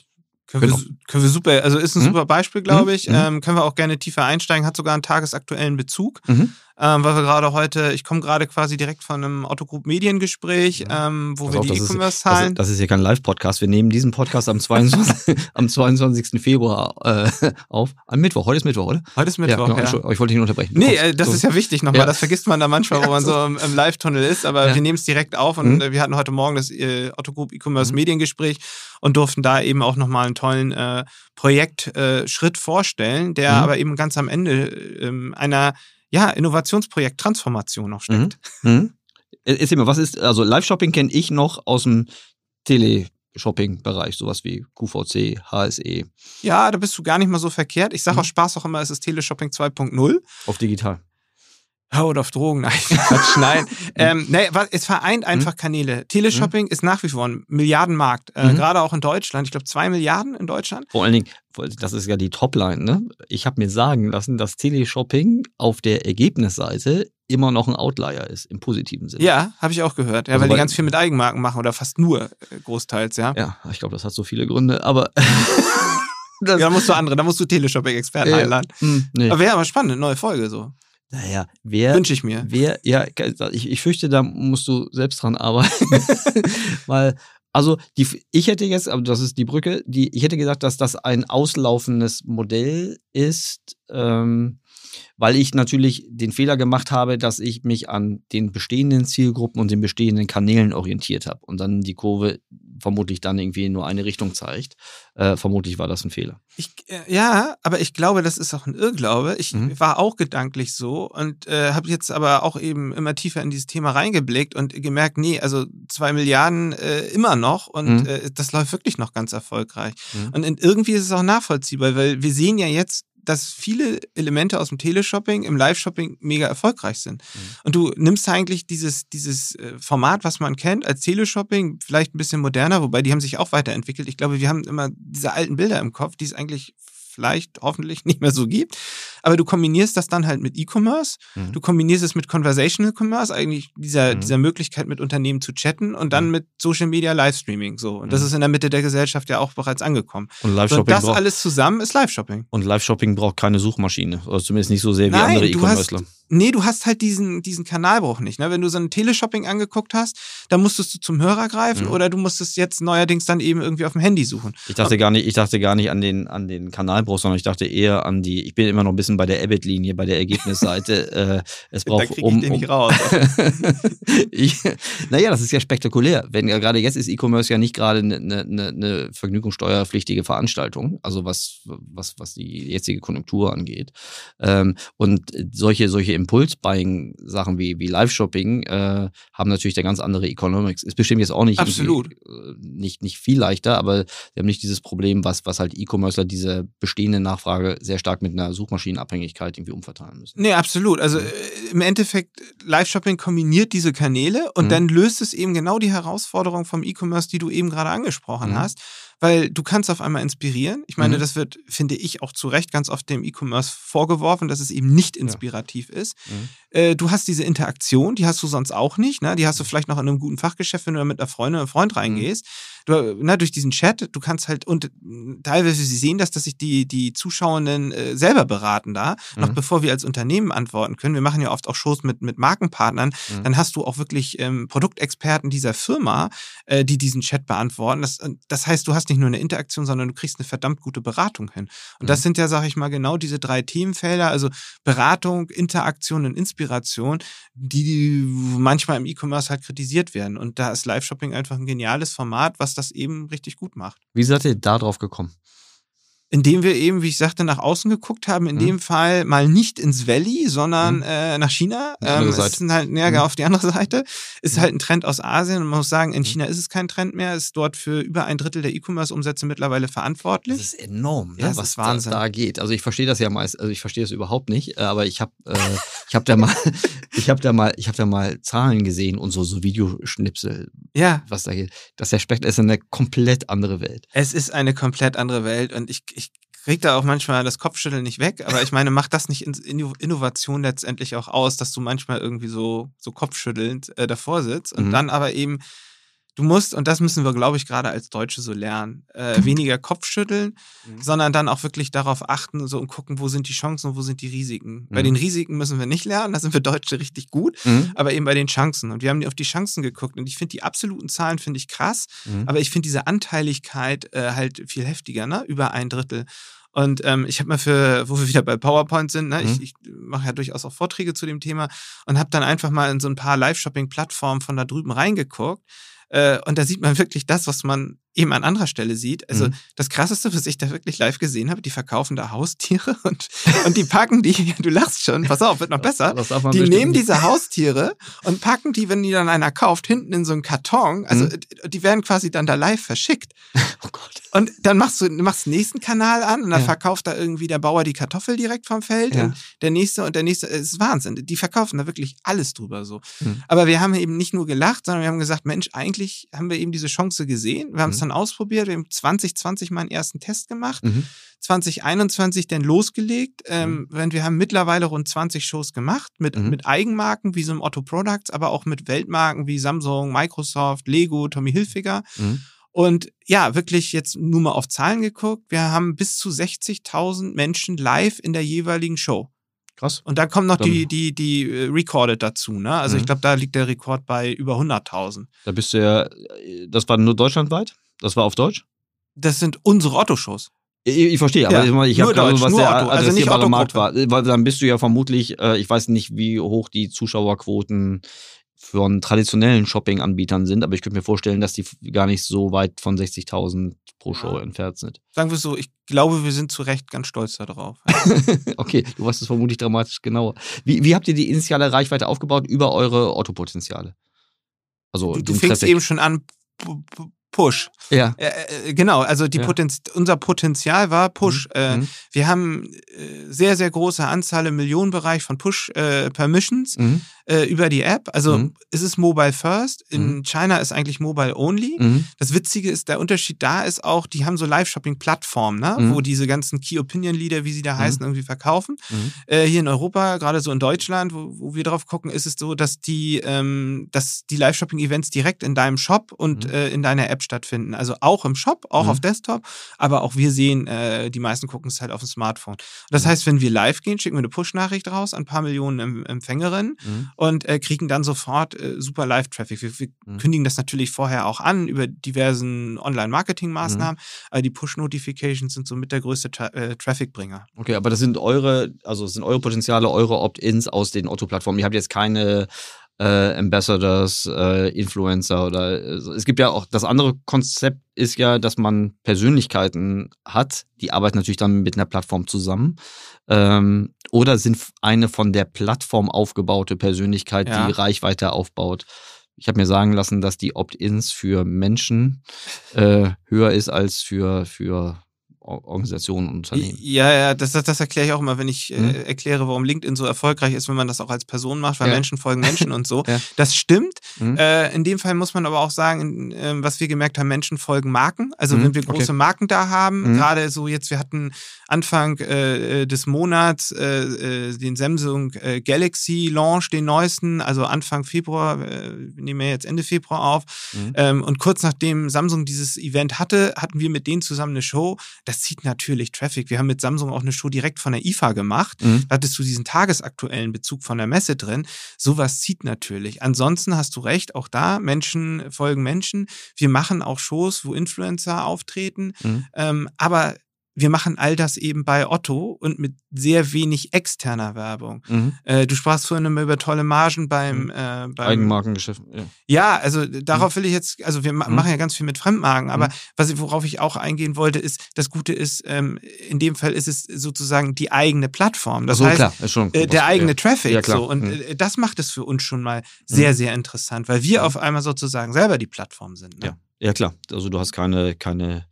können, genau. wir, können wir super, also ist ein mhm. super Beispiel, glaube ich. Mhm. Ähm, können wir auch gerne tiefer einsteigen, hat sogar einen tagesaktuellen Bezug. Mhm ähm, weil wir gerade heute, ich komme gerade quasi direkt von einem Otto Group Mediengespräch, ähm, wo Pass wir auf, die E-Commerce zahlen. Das, das, ist ja kein Live-Podcast. Wir nehmen diesen Podcast am 22, (laughs) am 22. Februar äh, auf. Am Mittwoch. Heute ist Mittwoch, oder? Heute ist Mittwoch. Ja, genau. ja. Ich wollte dich nicht unterbrechen. Nee, äh, das so. ist ja wichtig nochmal. Ja. Das vergisst man da manchmal, wo man so im, im Live-Tunnel ist. Aber wir nehmen es direkt auf und mhm. wir hatten heute Morgen das äh, Otto Group E-Commerce mhm. Mediengespräch und durften da eben auch nochmal einen tollen äh, Projektschritt äh, vorstellen, der mhm. aber eben ganz am Ende äh, einer ja, Innovationsprojekt Transformation noch steckt. Mhm. Mhm. Erzähl mal, was ist, also Live-Shopping kenne ich noch aus dem Teleshopping-Bereich, sowas wie QVC, HSE. Ja, da bist du gar nicht mal so verkehrt. Ich sage mhm. auch Spaß auch immer, es ist Teleshopping 2.0. Auf digital. Haut auf Drogen, (laughs) nein, Quatsch, nein. ähm, nee, es vereint einfach mhm. Kanäle. Teleshopping mhm. ist nach wie vor ein Milliardenmarkt, äh, mhm. gerade auch in Deutschland. Ich glaube, zwei Milliarden in Deutschland. Vor allen Dingen, das ist ja die Topline, ne? Ich habe mir sagen lassen, dass Teleshopping auf der Ergebnisseite immer noch ein Outlier ist, im positiven Sinne. Ja, habe ich auch gehört. Ja, also weil die ganz viel mit Eigenmarken machen oder fast nur äh, großteils, ja. Ja, ich glaube, das hat so viele Gründe, aber. (laughs) ja, da musst du andere, da musst du Teleshopping-Experten äh, einladen. Mh, hm, nee. Aber wäre aber spannend, neue Folge so. Naja, wer. Wünsche ich mir. Wer, ja, ich, ich fürchte, da musst du selbst dran arbeiten. (laughs) Weil, also, die, ich hätte jetzt, aber das ist die Brücke, die, ich hätte gesagt, dass das ein auslaufendes Modell ist, ähm, weil ich natürlich den Fehler gemacht habe, dass ich mich an den bestehenden Zielgruppen und den bestehenden Kanälen orientiert habe und dann die Kurve vermutlich dann irgendwie nur eine Richtung zeigt. Äh, vermutlich war das ein Fehler. Ich, äh, ja, aber ich glaube, das ist auch ein Irrglaube. Ich mhm. war auch gedanklich so und äh, habe jetzt aber auch eben immer tiefer in dieses Thema reingeblickt und gemerkt, nee, also zwei Milliarden äh, immer noch und mhm. Äh, das läuft wirklich noch ganz erfolgreich. Mhm. Und irgendwie ist es auch nachvollziehbar, weil wir sehen ja jetzt dass viele Elemente aus dem Teleshopping im Live-Shopping mega erfolgreich sind. Mhm. Und du nimmst eigentlich dieses, dieses äh, Format, was man kennt, als Teleshopping, vielleicht ein bisschen moderner, wobei die haben sich auch weiterentwickelt. Ich glaube, wir haben immer diese alten Bilder im Kopf, die es eigentlich vielleicht hoffentlich (laughs) nicht mehr so gibt. Aber du kombinierst das dann halt mit E-Commerce, mhm. du kombinierst es mit Conversational Commerce, eigentlich dieser, mhm. dieser Möglichkeit mit Unternehmen zu chatten und dann mhm. mit Social Media Livestreaming. So. Und das mhm. ist in der Mitte der Gesellschaft ja auch bereits angekommen. Und Live-Shopping. So, das alles zusammen ist Live-Shopping. Und Live-Shopping braucht keine Suchmaschine. Oder zumindest nicht so sehr wie Nein, andere E-Commercer. Nee, du hast halt diesen, diesen Kanalbruch nicht. Ne? Wenn du so ein Teleshopping angeguckt hast, dann musstest du zum Hörer greifen mhm. oder du musstest jetzt neuerdings dann eben irgendwie auf dem Handy suchen. Ich dachte gar nicht, ich dachte gar nicht an den, an den Kanalbruch, sondern ich dachte eher an die, ich bin immer noch ein bisschen bei der Ebit-Linie, bei der Ergebnisseite. (laughs) äh, es braucht um, ich den nicht raus. (laughs) ich, naja, das ist ja spektakulär. Wenn ja gerade jetzt ist E-Commerce ja nicht gerade eine ne, ne, ne vergnügungssteuerpflichtige Veranstaltung, also was, was, was die jetzige Konjunktur angeht. Ähm, und solche, solche Impuls-Buying-Sachen wie, wie Live-Shopping äh, haben natürlich eine ganz andere Economics. Ist bestimmt jetzt auch nicht, Absolut. Äh, nicht, nicht viel leichter, aber wir haben nicht dieses Problem, was, was halt E-Commercer diese bestehende Nachfrage sehr stark mit einer Suchmaschinenabhängigkeit irgendwie umverteilen müssen. Nee, absolut. Also äh, im Endeffekt, Live-Shopping kombiniert diese Kanäle und mhm. dann löst es eben genau die Herausforderung vom E-Commerce, die du eben gerade angesprochen mhm. hast weil du kannst auf einmal inspirieren. Ich meine, mhm. das wird, finde ich, auch zu Recht ganz oft dem E-Commerce vorgeworfen, dass es eben nicht inspirativ ja. ist. Mhm. Äh, du hast diese Interaktion, die hast du sonst auch nicht. Ne? Die hast du vielleicht noch in einem guten Fachgeschäft, wenn du mit einer Freundin oder Freund mhm. reingehst. Mhm. Du, na, durch diesen Chat, du kannst halt, und teilweise sie sehen das, dass sich die, die Zuschauenden äh, selber beraten da, noch mhm. bevor wir als Unternehmen antworten können. Wir machen ja oft auch Shows mit, mit Markenpartnern. Mhm. Dann hast du auch wirklich ähm, Produktexperten dieser Firma, äh, die diesen Chat beantworten. Das, das heißt, du hast nicht nur eine Interaktion, sondern du kriegst eine verdammt gute Beratung hin. Und mhm. das sind ja, sag ich mal, genau diese drei Themenfelder, also Beratung, Interaktion und Inspiration, die manchmal im E-Commerce halt kritisiert werden. Und da ist Live-Shopping einfach ein geniales Format, was das eben richtig gut macht. Wie seid ihr da drauf gekommen? Indem wir eben, wie ich sagte, nach außen geguckt haben, in mhm. dem Fall mal nicht ins Valley, sondern mhm. äh, nach China. Ähm, es ist halt, ja, mhm. auf die andere Seite. Ist mhm. halt ein Trend aus Asien und man muss sagen, in mhm. China ist es kein Trend mehr, ist dort für über ein Drittel der E-Commerce-Umsätze mittlerweile verantwortlich. Das ist enorm, ne, ja, was Wahnsinn. da geht. Also ich verstehe das ja meist, also ich verstehe das überhaupt nicht, äh, aber ich habe äh, ich habe (laughs) da mal ich habe da mal ich habe da mal Zahlen gesehen und so so Videoschnipsel, ja. was da geht. Das Spektrum ist eine komplett andere Welt. Es ist eine komplett andere Welt und ich, ich kriegt da auch manchmal das Kopfschütteln nicht weg, aber ich meine, macht das nicht Innovation letztendlich auch aus, dass du manchmal irgendwie so, so kopfschüttelnd äh, davor sitzt und mhm. dann aber eben, du musst, und das müssen wir, glaube ich, gerade als Deutsche so lernen, äh, weniger Kopfschütteln, mhm. sondern dann auch wirklich darauf achten so, und gucken, wo sind die Chancen und wo sind die Risiken. Mhm. Bei den Risiken müssen wir nicht lernen, da sind wir Deutsche richtig gut, mhm. aber eben bei den Chancen. Und wir haben auf die Chancen geguckt und ich finde die absoluten Zahlen finde ich krass, mhm. aber ich finde diese Anteiligkeit äh, halt viel heftiger, ne? über ein Drittel. Und ähm, ich habe mal für, wo wir wieder bei PowerPoint sind, ne, mhm. ich, ich mache ja durchaus auch Vorträge zu dem Thema und habe dann einfach mal in so ein paar Live-Shopping-Plattformen von da drüben reingeguckt. Äh, und da sieht man wirklich das, was man eben an anderer Stelle sieht. Also mhm. das Krasseste, was ich da wirklich live gesehen habe, die verkaufen da Haustiere (laughs) und, und die packen die, du lachst schon, pass auf, wird noch besser. die nehmen diese Haustiere und packen die, wenn die dann einer kauft, hinten in so einen Karton. Also mhm. die werden quasi dann da live verschickt. (laughs) Oh Gott. Und dann machst du machst den nächsten Kanal an und dann ja. verkauft da irgendwie der Bauer die Kartoffel direkt vom Feld ja. und der nächste und der nächste, es ist Wahnsinn. Die verkaufen da wirklich alles drüber so. Mhm. Aber wir haben eben nicht nur gelacht, sondern wir haben gesagt, Mensch, eigentlich haben wir eben diese Chance gesehen. Wir haben es dann ausprobiert. Wir haben 2020 meinen ersten Test gemacht. Mhm. 2021 dann losgelegt. Ähm, mhm. Wir haben mittlerweile rund 20 Shows gemacht mit, mhm. mit Eigenmarken wie so einem Otto Products, aber auch mit Weltmarken wie Samsung, Microsoft, Lego, Tommy Hilfiger. Mhm. Und ja, wirklich jetzt nur mal auf Zahlen geguckt. Wir haben bis zu 60.000 Menschen live in der jeweiligen Show. Krass. Und dann kommt noch dann. die, die, die äh, Recorded dazu. Ne? Also mhm. ich glaube, da liegt der Rekord bei über 100.000. Da bist du ja, das war nur deutschlandweit? Das war auf Deutsch? Das sind unsere Otto-Shows. Ich, ich, verstehe, aber ja, ich, ich habe gerade was der Otto, also nicht Otto Markt war. Weil dann bist du ja vermutlich, äh, ich weiß nicht, wie hoch die Zuschauerquoten von traditionellen Shopping-Anbietern sind, aber ich könnte mir vorstellen, dass die gar nicht so weit von 60.000 pro Show ja. entfernt sind. Sagen wir so, ich glaube, wir sind zu Recht ganz stolz darauf. (laughs) okay, du weißt es vermutlich dramatisch genauer. Wie, wie habt ihr die initiale Reichweite aufgebaut über eure Otto-Potenziale? Also du, du fängst eben schon an, Push. Ja. Äh, äh, genau, also die ja. Potenz unser Potenzial war Push. Mhm. Äh, mhm. wir haben äh, sehr, sehr große Anzahl im Millionenbereich von Push-Permissions. Äh, mhm. Äh, über die App. Also Mhm. es ist Mobile First. In Mhm. China ist eigentlich Mobile Only. Mhm. Das Witzige ist, der Unterschied da ist auch, die haben so Live-Shopping-Plattformen, ne? Mhm. wo diese ganzen Key-Opinion-Leader, wie sie da heißen, irgendwie verkaufen. Mhm. Äh, hier in Europa, gerade so in Deutschland, wo, wo wir drauf gucken, ist es so, dass die, ähm, dass die Live-Shopping-Events direkt in deinem Shop und Mhm. äh, in deiner App stattfinden. Also auch im Shop, auch Mhm. auf Desktop, aber auch wir sehen, äh, die meisten gucken es halt auf dem Smartphone. Das Mhm. heißt, wenn wir live gehen, schicken wir eine Push-Nachricht raus an ein paar Millionen em Empfängerinnen Mhm. Und äh, kriegen dann sofort äh, super Live-Traffic. Wir, wir Mhm. kündigen das natürlich vorher auch an über diversen Online-Marketing-Maßnahmen, Mhm. aber die Push-Notifications sind somit der größte Tra äh, Traffic-Bringer. Okay, aber das sind eure, also das sind eure Potenziale, eure Opt-ins aus den Otto-Plattformen. Ihr habt jetzt keine äh, Ambassadors, äh, Influencer oder äh, es gibt ja auch das andere Konzept ist ja, dass man Persönlichkeiten hat, die arbeiten natürlich dann mit einer Plattform zusammen ähm, oder sind eine von der Plattform aufgebaute Persönlichkeit, Ja. die Reichweite aufbaut. Ich habe mir sagen lassen, dass die Opt-ins für Menschen äh, höher ist als für für Organisationen und Unternehmen. Ja, ja, das, das, das erkläre ich auch immer, wenn ich Mhm. äh, erkläre, warum LinkedIn so erfolgreich ist, wenn man das auch als Person macht, weil Ja. Menschen folgen Menschen und so. (laughs) Ja. Das stimmt. Mhm. Äh, in dem Fall muss man aber auch sagen, ähm, was wir gemerkt haben, Menschen folgen Marken. Also Mhm, wenn wir okay. große Marken da haben, Mhm. gerade so jetzt, wir hatten Anfang äh, des Monats äh, äh, den Samsung äh, Galaxy Launch, den neuesten, also Anfang Februar, äh, wir nehmen ja jetzt Ende Februar auf. Mhm. Ähm, und kurz nachdem Samsung dieses Event hatte, hatten wir mit denen zusammen eine Show. Das zieht natürlich Traffic. Wir haben mit Samsung auch eine Show direkt von der IFA gemacht. Mhm. Da hattest du diesen tagesaktuellen Bezug von der Messe drin. Sowas zieht natürlich. Ansonsten hast du recht, auch da, Menschen folgen Menschen. Wir machen auch Shows, wo Influencer auftreten. Mhm. Ähm, aber wir machen all das eben bei Otto und mit sehr wenig externer Werbung. Mhm. Äh, du sprachst vorhin immer über tolle Margen beim, Mhm. äh, beim Eigenmarkengeschäft. Ja. ja, also darauf will ich jetzt, also wir ma Mhm. machen ja ganz viel mit Fremdmarken, aber Mhm. was worauf ich auch eingehen wollte, ist, das Gute ist, ähm, in dem Fall ist es sozusagen die eigene Plattform. Das so, heißt, klar, schon äh, der eigene ja. Traffic. Ja, klar. So. Und Mhm. äh, das macht es für uns schon mal sehr, sehr interessant, weil wir Mhm. auf einmal sozusagen selber die Plattform sind. Ne? Ja. Ja, klar. Also du hast keine, keine,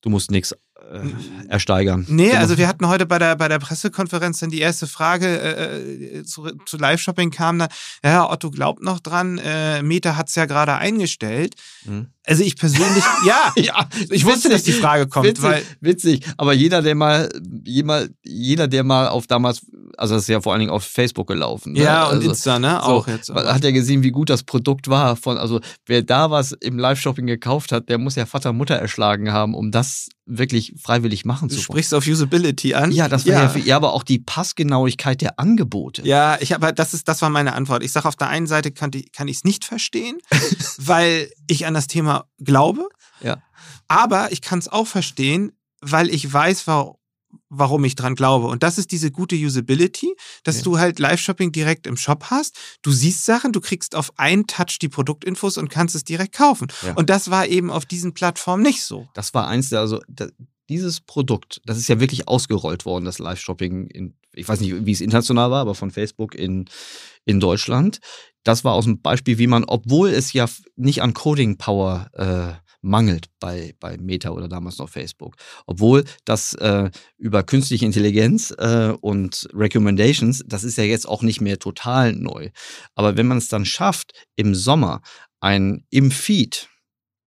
du musst nichts äh, ersteigern. Nee, also musst- wir hatten heute bei der, bei der Pressekonferenz dann die erste Frage äh, äh, zu, zu Live-Shopping kam dann, ja, Otto glaubt noch dran, äh, Meta hat's ja gerade eingestellt. Mhm. Also ich persönlich, ja, (laughs) Ja, ich wusste, dass die Frage kommt, witzig, weil witzig. Aber jeder, der mal, jeder, jeder, der mal auf damals, also das ist ja vor allen Dingen auf Facebook gelaufen. Ne? Ja, und also, Insta, ne? so, Auch jetzt. aber. Hat ja gesehen, wie gut das Produkt war. Von, also wer da was im Live-Shopping gekauft hat, der muss ja Vater Mutter erschlagen haben, um das wirklich freiwillig machen Du zu wollen. sprichst auf Usability an. Ja, das war ja. ja. aber auch die Passgenauigkeit der Angebote. Ja, ich aber das ist das war meine Antwort. Ich sage auf der einen Seite kann ich kann ich es nicht verstehen, (laughs) weil ich an das Thema glaube. Ja. Aber ich kann es auch verstehen, weil ich weiß, wa warum ich dran glaube. Und das ist diese gute Usability, dass Ja. du halt Live-Shopping direkt im Shop hast. Du siehst Sachen, du kriegst auf einen Touch die Produktinfos und kannst es direkt kaufen. Ja. Und das war eben auf diesen Plattformen nicht so. Das war eins der, also da, dieses Produkt, das ist ja wirklich ausgerollt worden, das Live-Shopping in, ich weiß nicht, wie es international war, aber von Facebook in, in Deutschland. Das war aus dem Beispiel, wie man, obwohl es ja nicht an Coding-Power äh, mangelt bei, bei Meta oder damals noch Facebook, obwohl das äh, über künstliche Intelligenz äh, und Recommendations, das ist ja jetzt auch nicht mehr total neu. Aber wenn man es dann schafft, im Sommer ein im Feed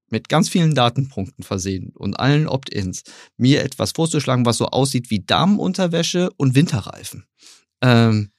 mit ganz vielen Datenpunkten versehen und allen Opt-ins, mir etwas vorzuschlagen, was so aussieht wie Damenunterwäsche und Winterreifen. Ähm,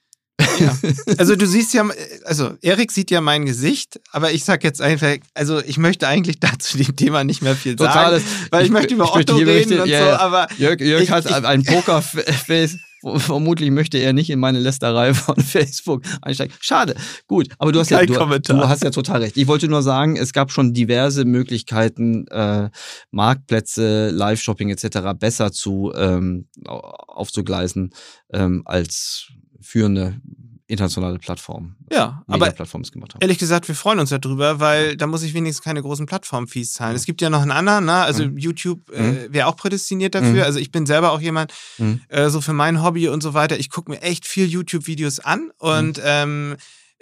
Ja. (laughs) Also du siehst ja, also Erik sieht ja mein Gesicht, aber ich sag jetzt einfach, also ich möchte eigentlich (laughs) dazu dem Thema nicht mehr viel sagen, Totales- weil ich, ich- möchte über ich möchte Otto hier reden möchte- und ja, so, ja. aber Jörg, Jörg Ich- hat ein (laughs) Pokerface. Vermutlich möchte er nicht in meine Lästerei von Facebook einsteigen. Schade. Gut, aber du hast ja du, du hast ja total recht. Ich wollte nur sagen, es gab schon diverse Möglichkeiten, äh, Marktplätze, Live-Shopping etc. besser zu ähm, au- aufzugleisen ähm, als führende internationale Plattformen. ja, aber Media-Plattformen es gemacht haben. ehrlich gesagt, wir freuen uns darüber, weil da muss ich wenigstens keine großen Plattform-Fees zahlen. Es gibt ja noch einen anderen, ne? also Mhm. YouTube äh, wäre auch prädestiniert dafür. Mhm. Also ich bin selber auch jemand, Mhm. äh, so für mein Hobby und so weiter, ich gucke mir echt viel YouTube-Videos an und Mhm. ähm, äh,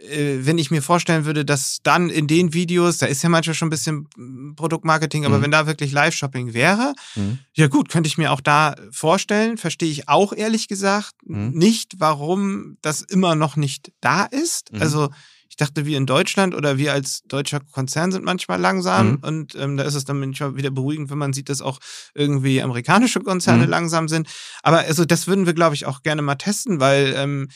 wenn ich mir vorstellen würde, dass dann in den Videos, da ist ja manchmal schon ein bisschen mm, Produktmarketing, aber Mhm. wenn da wirklich Live-Shopping wäre, Mhm. ja gut, könnte ich mir auch da vorstellen, verstehe ich auch ehrlich gesagt Mhm. nicht, warum das immer noch nicht da ist. Mhm. Also ich dachte, wir in Deutschland oder wir als deutscher Konzern sind manchmal langsam Mhm. und ähm, da ist es dann manchmal wieder beruhigend, wenn man sieht, dass auch irgendwie amerikanische Konzerne Mhm. langsam sind. Aber also das würden wir, glaube ich, auch gerne mal testen, weil ähm,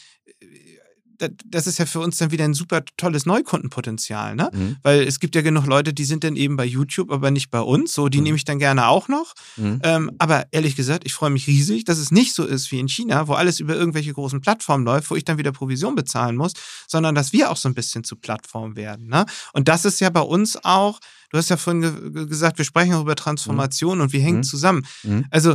das ist ja für uns dann wieder ein super tolles Neukundenpotenzial, ne? Mhm. Weil es gibt ja genug Leute, die sind dann eben bei YouTube, aber nicht bei uns. So, die Mhm. nehme ich dann gerne auch noch. Mhm. Ähm, aber ehrlich gesagt, ich freue mich riesig, dass es nicht so ist wie in China, wo alles über irgendwelche großen Plattformen läuft, wo ich dann wieder Provision bezahlen muss, sondern dass wir auch so ein bisschen zu Plattform werden. Ne? Und das ist ja bei uns auch, du hast ja vorhin ge ge- gesagt, wir sprechen auch über Transformation und wir hängen Mhm. zusammen. Mhm. Also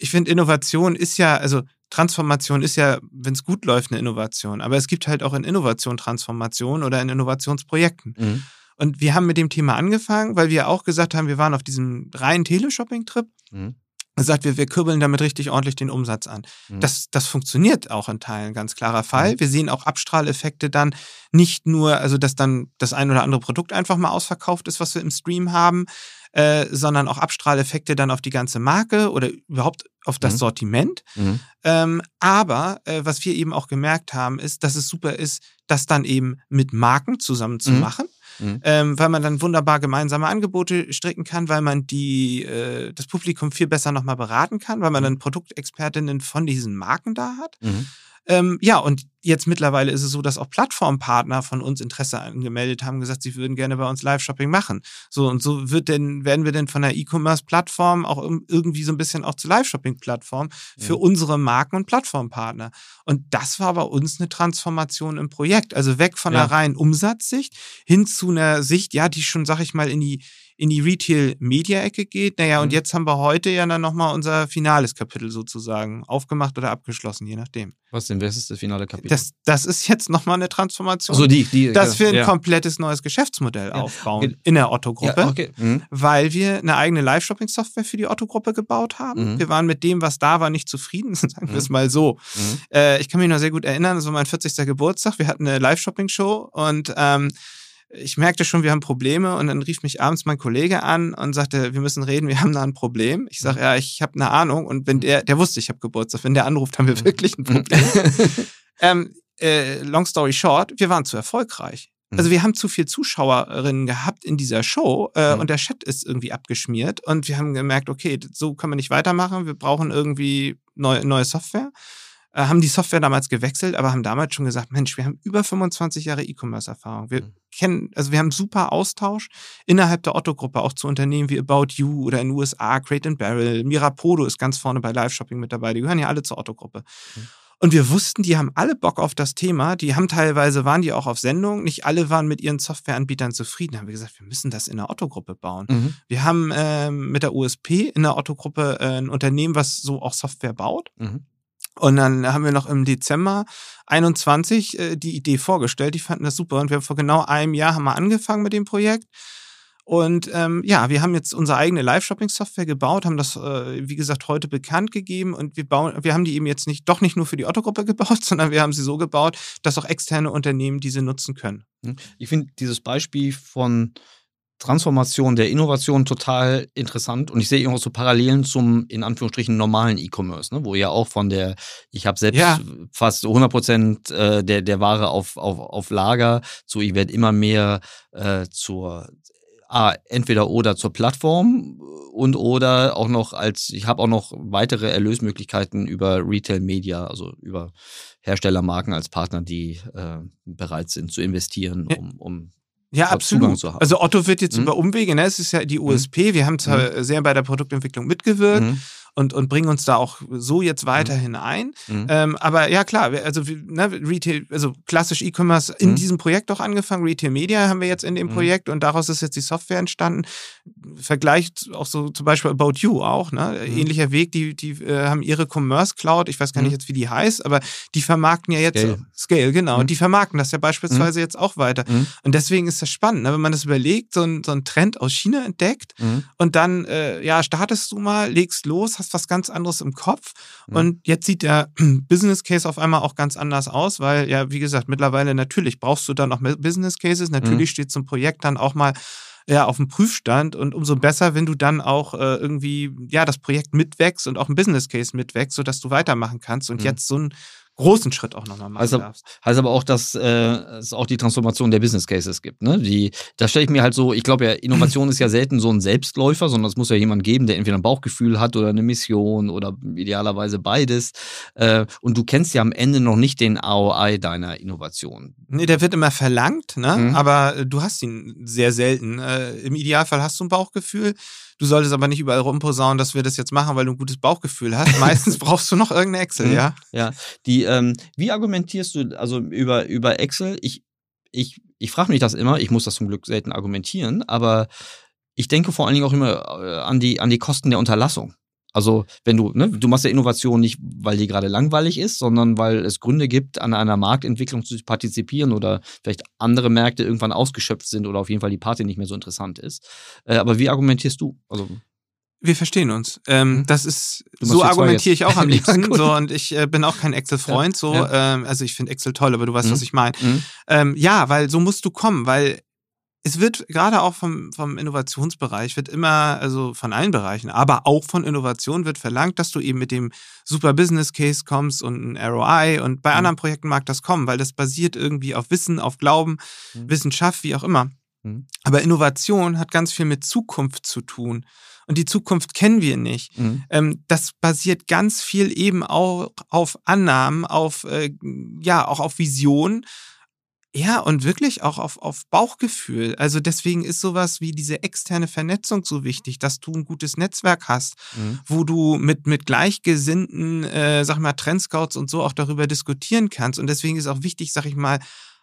ich finde, Innovation ist ja, also Transformation ist ja, wenn es gut läuft, eine Innovation. Aber es gibt halt auch in Innovation Transformation oder in Innovationsprojekten. Mhm. Und wir haben mit dem Thema angefangen, weil wir auch gesagt haben, wir waren auf diesem reinen Teleshopping-Trip Mhm. sagt, wir, wir kürbeln damit richtig ordentlich den Umsatz an. Mhm. Das, das funktioniert auch in Teilen, ganz klarer Fall. Wir sehen auch Abstrahleffekte dann nicht nur, also dass dann das ein oder andere Produkt einfach mal ausverkauft ist, was wir im Stream haben, äh, sondern auch Abstrahleffekte dann auf die ganze Marke oder überhaupt auf das Mhm. Sortiment. Mhm. Ähm, aber äh, was wir eben auch gemerkt haben, ist, dass es super ist, das dann eben mit Marken zusammen zu Mhm. machen, Mhm. ähm, weil man dann wunderbar gemeinsame Angebote stricken kann, weil man die, äh, das Publikum viel besser nochmal beraten kann, weil man dann Produktexpertinnen von diesen Marken da hat. Mhm. Ähm, ja, und jetzt mittlerweile ist es so, dass auch Plattformpartner von uns Interesse angemeldet haben, gesagt, sie würden gerne bei uns Live-Shopping machen. So, und so wird denn, werden wir denn von der E-Commerce-Plattform auch irgendwie so ein bisschen auch zur Live-Shopping-Plattform für Mhm. unsere Marken und Plattformpartner. Und das war bei uns eine Transformation im Projekt. Also weg von Ja. der reinen Umsatzsicht hin zu einer Sicht, ja, die schon, sag ich mal, in die in die Retail-Media-Ecke geht. Naja, und Mhm. jetzt haben wir heute ja dann nochmal unser finales Kapitel sozusagen aufgemacht oder abgeschlossen, je nachdem. Was denn? Wer ist das finale Kapitel? Das, das ist jetzt nochmal eine Transformation. so die, die, dass wir ein ja. komplettes neues Geschäftsmodell Ja. aufbauen Okay. in der Otto-Gruppe, Ja, okay. Mhm. weil wir eine eigene Live-Shopping-Software für die Otto-Gruppe gebaut haben. Mhm. Wir waren mit dem, was da war, nicht zufrieden, (laughs) sagen wir es Mhm. mal so. Mhm. Äh, ich kann mich noch sehr gut erinnern, das war mein 40. Geburtstag, wir hatten eine Live-Shopping-Show und ähm, ich merkte schon, wir haben Probleme und dann rief mich abends mein Kollege an und sagte, wir müssen reden, wir haben da ein Problem. Ich sage, ja, ich habe eine Ahnung und wenn der, der wusste, ich habe Geburtstag, wenn der anruft, haben wir wirklich ein Problem. (laughs) ähm, äh, long story short, wir waren zu erfolgreich. Also wir haben zu viel Zuschauerinnen gehabt in dieser Show äh, Mhm. und der Chat ist irgendwie abgeschmiert und wir haben gemerkt, okay, so können wir nicht weitermachen, wir brauchen irgendwie neue, neue Software. Äh, haben die Software damals gewechselt, aber haben damals schon gesagt, Mensch, wir haben über 25 Jahre E-Commerce-Erfahrung. Wir Mhm. kennen, also wir haben super Austausch innerhalb der Otto-Gruppe, auch zu Unternehmen wie About You oder in den USA, Crate and Barrel, Mirapodo ist ganz vorne bei Live-Shopping mit dabei, die gehören ja alle zur Otto-Gruppe. Mhm. Und wir wussten, die haben alle Bock auf das Thema. Die haben teilweise, waren die auch auf Sendung. Nicht alle waren mit ihren Softwareanbietern zufrieden. Da haben wir gesagt, wir müssen das in der Otto-Gruppe bauen. Mhm. Wir haben ähm, mit der USP in der Otto-Gruppe äh, ein Unternehmen, was so auch Software baut. Mhm. Und dann haben wir noch im Dezember 21 äh, die Idee vorgestellt. Die fanden das super. Und wir haben vor genau einem Jahr haben wir angefangen mit dem Projekt. Und ähm, ja, wir haben jetzt unsere eigene Live-Shopping-Software gebaut, haben das, äh, wie gesagt, heute bekannt gegeben und wir bauen, wir haben die eben jetzt nicht, doch nicht nur für die Otto-Gruppe (laughs) gebaut, sondern wir haben sie so gebaut, dass auch externe Unternehmen diese nutzen können. Ich finde dieses Beispiel von Transformation der Innovation total interessant. Und ich sehe auch so Parallelen zum in Anführungsstrichen normalen E-Commerce, ne, wo ja auch von der, ich habe selbst Ja. fast 100 Prozent äh, der, der Ware auf, auf, auf Lager, so ich werde immer mehr äh, zur ah, entweder oder zur Plattform und oder auch noch als, ich habe auch noch weitere Erlösmöglichkeiten über Retail Media, also über Herstellermarken als Partner, die äh, bereit sind zu investieren, um, um Ja, Dort absolut. Zu. Also Otto wird jetzt Mhm. über Umwege, ne? es ist ja die USP, wir haben zwar sehr bei der Produktentwicklung mitgewirkt, Mhm. Und, und bringen uns da auch so jetzt weiterhin ein. Mhm. Ähm, aber ja, klar, also ne, Retail, also klassisch E-Commerce in Mhm. diesem Projekt auch angefangen. Retail Media haben wir jetzt in dem Mhm. Projekt und daraus ist jetzt die Software entstanden. Vergleich auch so zum Beispiel About You auch, ne? Mhm. Ähnlicher Weg, die, die äh, haben ihre Commerce Cloud, ich weiß gar nicht Mhm. jetzt, wie die heißt, aber die vermarkten ja jetzt Scale. Scale, genau. Mhm. Und die vermarkten das ja beispielsweise jetzt auch weiter. Mhm. Und deswegen ist das spannend, ne? wenn man das überlegt, so ein, so ein Trend aus China entdeckt Mhm. und dann, äh, ja, startest du mal, legst los, hast was ganz anderes im Kopf mhm. und jetzt sieht der (clears throat) Business Case auf einmal auch ganz anders aus, weil ja, wie gesagt, mittlerweile natürlich brauchst du dann auch Business Cases, natürlich mhm. steht zum Projekt dann auch mal ja, auf dem Prüfstand und umso besser, wenn du dann auch äh, irgendwie ja das Projekt mitwächst und auch ein Business Case mitwächst, sodass du weitermachen kannst und mhm. jetzt so ein großen Schritt auch nochmal machen also, darfst. Heißt aber auch, dass äh, es auch die Transformation der Business Cases gibt. Ne? Die, da stelle ich mir halt so, ich glaube ja, Innovation ist ja selten so ein Selbstläufer, sondern es muss ja jemand geben, der entweder ein Bauchgefühl hat oder eine Mission oder idealerweise beides. Äh, und du kennst ja am Ende noch nicht den ROI deiner Innovation. Nee, der wird immer verlangt, ne? Mhm. aber du hast ihn sehr selten. Äh, Im Idealfall hast du ein Bauchgefühl. Du solltest aber nicht überall rumposaunen, dass wir das jetzt machen, weil du ein gutes Bauchgefühl hast. Meistens (laughs) brauchst du noch irgendeine Excel, mhm. ja? Ja. Die, ähm, wie argumentierst du, also über, über Excel? Ich, ich, ich frage mich das immer, ich muss das zum Glück selten argumentieren, aber ich denke vor allen Dingen auch immer äh, an die, an die Kosten der Unterlassung. Also, wenn du, ne, du machst ja Innovation nicht, weil die gerade langweilig ist, sondern weil es Gründe gibt, an einer Marktentwicklung zu partizipieren oder vielleicht andere Märkte irgendwann ausgeschöpft sind oder auf jeden Fall die Party nicht mehr so interessant ist. Äh, aber wie argumentierst du? Also, wir verstehen uns. Ähm, hm? das ist so argumentiere ich auch am (laughs) liebsten. ja, so und ich äh, bin auch kein Excel-Freund. So, ja. ähm, also ich finde Excel toll, aber du weißt, mhm. was ich meine. Mhm. Ähm, ja, weil so musst du kommen, weil es wird gerade auch vom, vom Innovationsbereich, wird immer, also von allen Bereichen, aber auch von Innovation wird verlangt, dass du eben mit dem super Business Case kommst und ein ROI und bei mhm. anderen Projekten mag das kommen, weil das basiert irgendwie auf Wissen, auf Glauben, mhm. Wissenschaft, wie auch immer. Mhm. Aber Innovation hat ganz viel mit Zukunft zu tun. Und die Zukunft kennen wir nicht. Mhm. Ähm, das basiert ganz viel eben auch auf Annahmen, auf, äh, ja, auch auf Visionen ja, und wirklich auch auf, auf Bauchgefühl. Also deswegen ist sowas wie diese externe Vernetzung so wichtig, dass du ein gutes Netzwerk hast, mhm. wo du mit, mit Gleichgesinnten, äh, sag ich mal, Trendscouts und so auch darüber diskutieren kannst. Und deswegen ist auch wichtig, sag ich mal,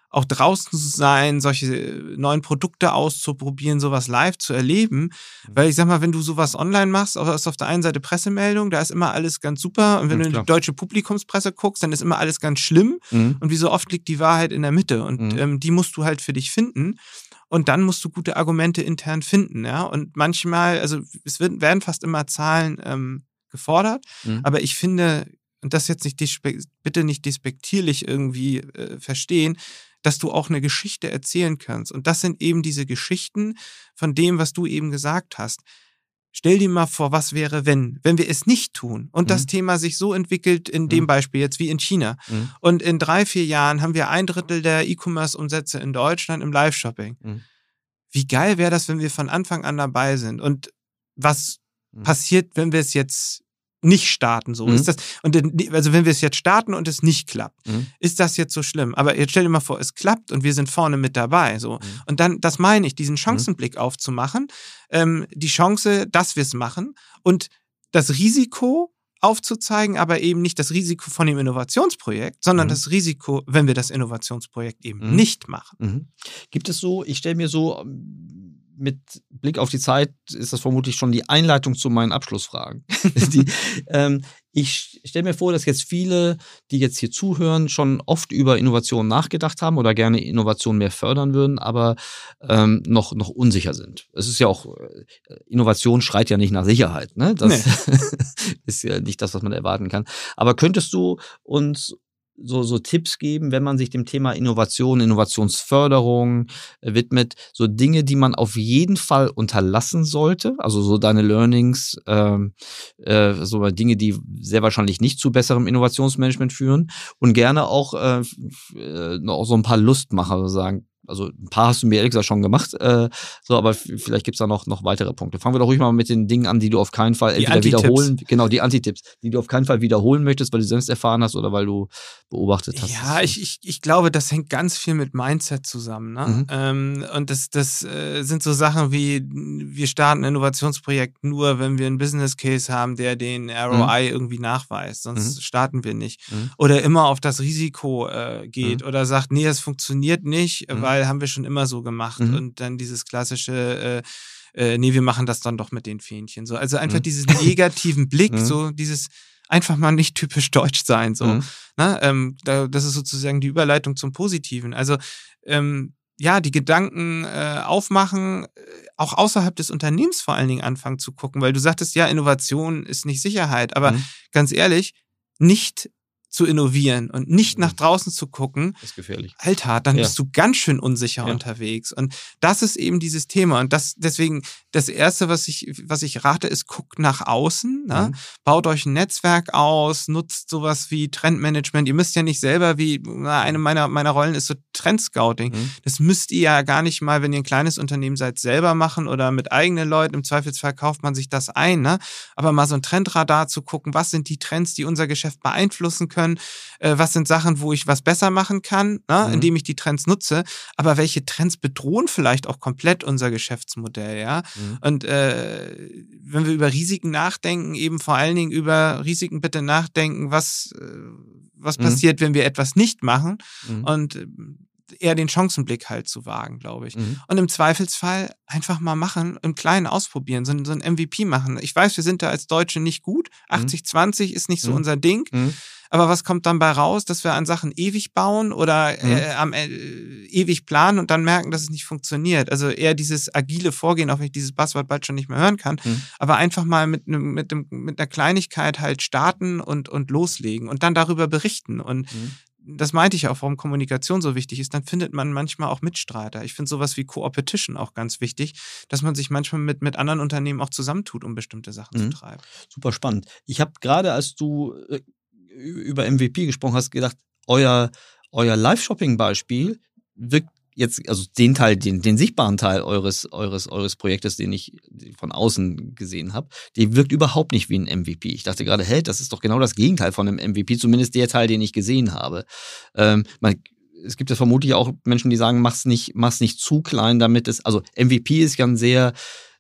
auch draußen zu sein, solche neuen Produkte auszuprobieren, sowas live zu erleben. Mhm. Weil ich sag mal, wenn du sowas online machst, ist auf der einen Seite Pressemeldung, da ist immer alles ganz super. Und wenn ja, du in die deutsche Publikumspresse guckst, dann ist immer alles ganz schlimm. Mhm. Und wie so oft liegt die Wahrheit in der Mitte. Und mhm. ähm, die musst du halt für dich finden. Und dann musst du gute Argumente intern finden, ja. Und manchmal, also es werden fast immer Zahlen ähm, gefordert, mhm. aber ich finde, und das jetzt nicht bitte nicht despektierlich irgendwie äh, verstehen, dass du auch eine Geschichte erzählen kannst. Und das sind eben diese Geschichten von dem, was du eben gesagt hast. Stell dir mal vor, was wäre, wenn, wenn wir es nicht tun und mhm. das Thema sich so entwickelt, in dem mhm. Beispiel jetzt wie in China. Mhm. Und in drei, vier Jahren haben wir ein Drittel der E-Commerce-Umsätze in Deutschland im Live-Shopping. Mhm. Wie geil wäre das, wenn wir von Anfang an dabei sind? Und was mhm. passiert, wenn wir es jetzt nicht starten. So mhm. ist das. Und also wenn wir es jetzt starten und es nicht klappt, mhm. ist das jetzt so schlimm. Aber jetzt stell dir mal vor, es klappt und wir sind vorne mit dabei. So. Mhm. Und dann, das meine ich, diesen mhm. Chancenblick aufzumachen, ähm, die Chance, dass wir es machen und das Risiko aufzuzeigen, aber eben nicht das Risiko von dem Innovationsprojekt, sondern mhm. das Risiko, wenn wir das Innovationsprojekt eben mhm. nicht machen. Gibt es so, ich stelle mir so mit Blick auf die Zeit ist das vermutlich schon die Einleitung zu meinen Abschlussfragen. (laughs) die, ähm, ich stelle mir vor, dass jetzt viele, die jetzt hier zuhören, schon oft über Innovation nachgedacht haben oder gerne Innovation mehr fördern würden, aber ähm, noch, noch unsicher sind. Es ist ja auch, äh, Innovation schreit ja nicht nach Sicherheit. Ne? Das nee. (laughs) ist ja nicht das, was man erwarten kann. Aber könntest du uns so, so Tipps geben, wenn man sich dem Thema Innovation, Innovationsförderung äh, widmet, so Dinge, die man auf jeden Fall unterlassen sollte, also so deine Learnings, ähm, äh, so Dinge, die sehr wahrscheinlich nicht zu besserem Innovationsmanagement führen. Und gerne auch äh, äh noch so ein paar Lustmacher sagen, also ein paar hast du mir ehrlich gesagt schon gemacht, äh, so, aber vielleicht gibt's da noch, noch weitere Punkte. Fangen wir doch ruhig mal mit den Dingen an, die du auf keinen Fall entweder wiederholen, genau, die Antitipps, die du auf keinen Fall wiederholen möchtest, weil du selbst erfahren hast oder weil du beobachtet hast. Ja, ich, ich, ich glaube, das hängt ganz viel mit Mindset zusammen. Ne? Mhm. Ähm, und das, das äh, sind so Sachen wie, wir starten ein Innovationsprojekt nur, wenn wir einen Business Case haben, der den ROI mhm. irgendwie nachweist, sonst mhm. starten wir nicht. Mhm. Oder immer auf das Risiko äh, geht mhm. oder sagt, nee, es funktioniert nicht, mhm. weil weil haben wir schon immer so gemacht. Mhm. Und dann dieses klassische, äh, äh, nee, wir machen das dann doch mit den Fähnchen. So, also einfach mhm. diesen negativen Blick, mhm. so dieses einfach mal nicht typisch deutsch sein. So, mhm. ne? ähm, da, das ist sozusagen die Überleitung zum Positiven. Also ähm, ja, die Gedanken äh, aufmachen, auch außerhalb des Unternehmens vor allen Dingen anfangen zu gucken, weil du sagtest, ja, Innovation ist nicht Sicherheit, aber Mhm. ganz ehrlich, nicht zu innovieren und nicht nach Mhm. draußen zu gucken, Das ist gefährlich. Alter, dann Ja. bist du ganz schön unsicher Ja. unterwegs. Und das ist eben dieses Thema. Und das, deswegen, das erste, was ich, was ich rate, ist, guckt nach außen, ne? Mhm. baut euch ein Netzwerk aus, nutzt sowas wie Trendmanagement. Ihr müsst ja nicht selber, wie na, eine meiner, meiner Rollen ist so Trendscouting. Mhm. Das müsst ihr ja gar nicht mal, wenn ihr ein kleines Unternehmen seid, selber machen oder mit eigenen Leuten. Im Zweifelsfall kauft man sich das ein. Ne? Aber mal so ein Trendradar zu gucken, was sind die Trends, die unser Geschäft beeinflussen können? Äh, was sind Sachen, wo ich was besser machen kann, ne? Mhm. indem ich die Trends nutze? Aber welche Trends bedrohen vielleicht auch komplett unser Geschäftsmodell? Ja? Mhm. Und äh, wenn wir über Risiken nachdenken, eben vor allen Dingen über Risiken bitte nachdenken, was, äh, was Mhm. passiert, wenn wir etwas nicht machen Mhm. und eher den Chancenblick halt zu wagen, glaube ich. Mhm. Und im Zweifelsfall einfach mal machen, im Kleinen ausprobieren, so, ein- so ein MVP machen. Ich weiß, wir sind da als Deutsche nicht gut. 80-20 ist nicht so Mhm. unser Ding. Mhm. Aber was kommt dann bei raus, dass wir an Sachen ewig bauen oder Mhm. äh, am, äh, ewig planen und dann merken, dass es nicht funktioniert? Also eher dieses agile Vorgehen, auch wenn ich dieses Buzzword bald schon nicht mehr hören kann, Mhm. aber einfach mal mit, einem, mit, einem, mit einer Kleinigkeit halt starten und, und loslegen und dann darüber berichten. Und Mhm. Das meinte ich auch, warum Kommunikation so wichtig ist, dann findet man manchmal auch Mitstreiter. Ich finde sowas wie Co-Opetition auch ganz wichtig, dass man sich manchmal mit, mit anderen Unternehmen auch zusammentut, um bestimmte Sachen Mhm. zu treiben. Super spannend. Ich habe gerade, als du äh, über MVP gesprochen hast, gedacht, euer, euer Live-Shopping-Beispiel wirkt jetzt, also den Teil, den, den sichtbaren Teil eures, eures, eures Projektes, den ich von außen gesehen habe, der wirkt überhaupt nicht wie ein MVP. Ich dachte gerade, hey, das ist doch genau das Gegenteil von einem MVP, zumindest der Teil, den ich gesehen habe. Ähm, man, es gibt ja vermutlich auch Menschen, die sagen, mach's nicht, mach's nicht zu klein, damit es, also MVP ist ja ein sehr,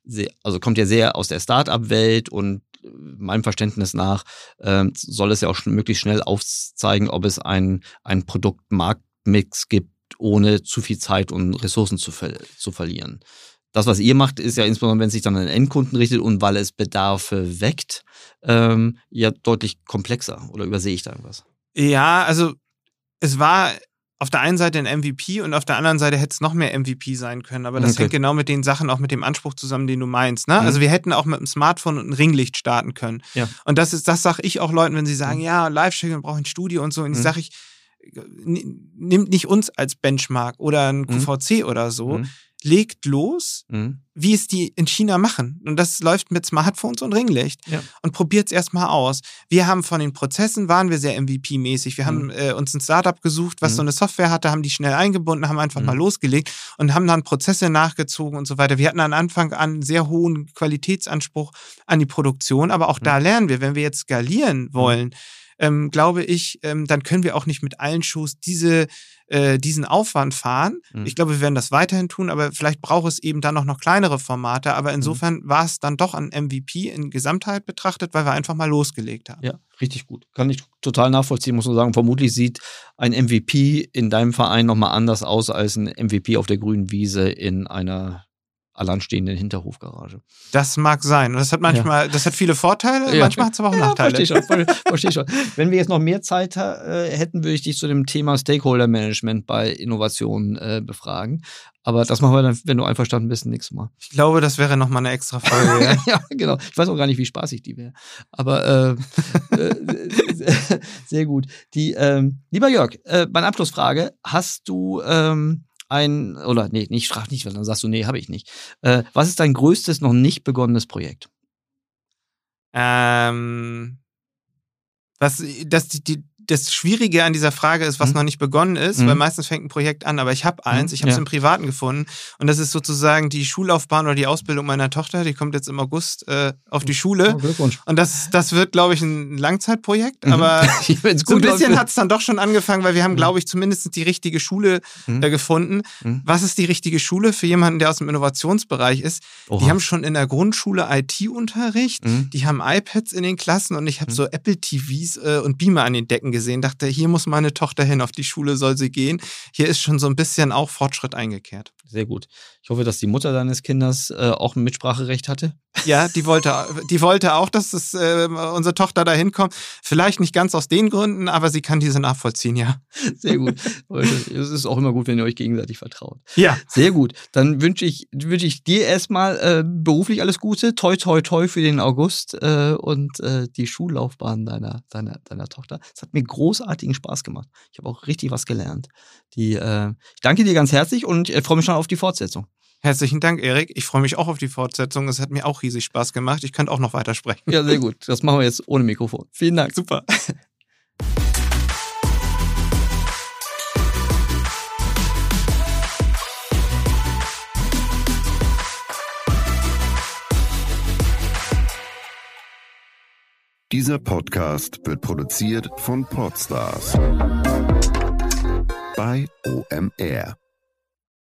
sehr, also kommt ja sehr aus der Start-up-Welt und äh, meinem Verständnis nach ähm, soll es ja auch möglichst schnell aufzeigen, ob es ein, ein Produkt-Markt-Mix gibt, ohne zu viel Zeit und Ressourcen zu, ver zu verlieren. Das, was ihr macht, ist ja insbesondere, wenn es sich dann an den Endkunden richtet und weil es Bedarfe weckt, ähm, ja deutlich komplexer. Oder übersehe ich da irgendwas? Ja, also es war auf der einen Seite ein MVP und auf der anderen Seite hätte es noch mehr MVP sein können. Aber das Okay. hängt genau mit den Sachen, auch mit dem Anspruch zusammen, den du meinst. Ne? Mhm. Also wir hätten auch mit dem Smartphone und einem Ringlicht starten können. Ja. Und das ist, das sage ich auch Leuten, wenn sie sagen, Mhm. ja, Live-Sharing, wir brauchen ein Studio und so. Und ich Mhm. sage ich, nimmt nicht uns als Benchmark oder ein Mhm. QVC oder so. Mhm. Legt los, Mhm. wie es die in China machen. Und das läuft mit Smartphones und Ringlicht. Ja. Und probiert es erstmal aus. Wir haben von den Prozessen, waren wir sehr MVP-mäßig. Wir haben Mhm. äh, uns ein Startup gesucht, was Mhm. so eine Software hatte, haben die schnell eingebunden, haben einfach Mhm. mal losgelegt und haben dann Prozesse nachgezogen und so weiter. Wir hatten an Anfang an einen sehr hohen Qualitätsanspruch an die Produktion, aber auch Mhm. da lernen wir, wenn wir jetzt skalieren wollen, ähm, glaube ich, ähm, dann können wir auch nicht mit allen Shows diese, äh, diesen Aufwand fahren. Mhm. Ich glaube, wir werden das weiterhin tun, aber vielleicht braucht es eben dann auch noch kleinere Formate. Aber insofern war es dann doch ein MVP in Gesamtheit betrachtet, weil wir einfach mal losgelegt haben. Ja, richtig gut. Kann ich total nachvollziehen, muss man sagen. Vermutlich sieht ein MVP in deinem Verein nochmal anders aus als ein MVP auf der grünen Wiese in einer alleinstehenden Hinterhofgarage. Das mag sein. Und das hat manchmal, das hat viele Vorteile, Ja. manchmal hat es aber auch Ja, Nachteile. verstehe schon, ver- verstehe schon. Wenn wir jetzt noch mehr Zeit äh, hätten, würde ich dich zu dem Thema Stakeholder Management bei Innovationen äh, befragen. Aber das machen wir dann, wenn du einverstanden bist, nächstes Mal. Ich glaube, das wäre nochmal eine extra Folge. Ja. (laughs) ja, genau. Ich weiß auch gar nicht, wie spaßig die wäre. Aber äh, äh, (laughs) sehr gut. Die, ähm, lieber Jörg, äh, meine Abschlussfrage: Hast du ähm, ein oder nee, nicht frag nicht, weil dann sagst du nee, habe ich nicht. Äh, was ist dein größtes noch nicht begonnenes Projekt? ähm, was, das, die, die, das Schwierige an dieser Frage ist, was Mhm. noch nicht begonnen ist, Mhm. weil meistens fängt ein Projekt an, aber ich habe eins, Mhm, ich habe es ja. im Privaten gefunden und das ist sozusagen die Schullaufbahn oder die Ausbildung meiner Tochter, die kommt jetzt im August äh, auf die Schule Oh, Glückwunsch. und das, das wird, glaube ich, ein Langzeitprojekt, Mhm. aber (laughs) so ein bisschen hat es dann doch schon angefangen, weil wir haben, Mhm. glaube ich, zumindest die richtige Schule äh, gefunden. Mhm. Was ist die richtige Schule für jemanden, der aus dem Innovationsbereich ist? Die Oha. haben schon in der Grundschule IT-Unterricht. Die haben iPads in den Klassen und ich habe so Apple TVs äh, und Beamer an den Decken gesehen. Dachte, hier muss meine Tochter hin, auf die Schule soll sie gehen. Hier ist schon so ein bisschen auch Fortschritt eingekehrt. Sehr gut. Ich hoffe, dass die Mutter deines Kindes äh, auch ein Mitspracherecht hatte. Ja, die wollte, die wollte auch, dass das, äh, unsere Tochter da hinkommt. Vielleicht nicht ganz aus den Gründen, aber sie kann diese nachvollziehen, ja. Sehr gut. (laughs) es ist auch immer gut, wenn ihr euch gegenseitig vertraut. Ja. Sehr gut. Dann wünsche ich, wünsch ich dir erstmal äh, beruflich alles Gute. Toi, toi, toi für den August äh, und äh, die Schullaufbahn deiner, deiner, deiner Tochter. Es hat mir großartigen Spaß gemacht. Ich habe auch richtig was gelernt. Die, äh, ich danke dir ganz herzlich und ich freue mich schon auf die Fortsetzung. Herzlichen Dank, Erik. Ich freue mich auch auf die Fortsetzung. Es hat mir auch riesig Spaß gemacht. Ich könnte auch noch weitersprechen. Ja, sehr gut. Das machen wir jetzt ohne Mikrofon. Vielen Dank. Super. Dieser Podcast wird produziert von Podstars bei OMR.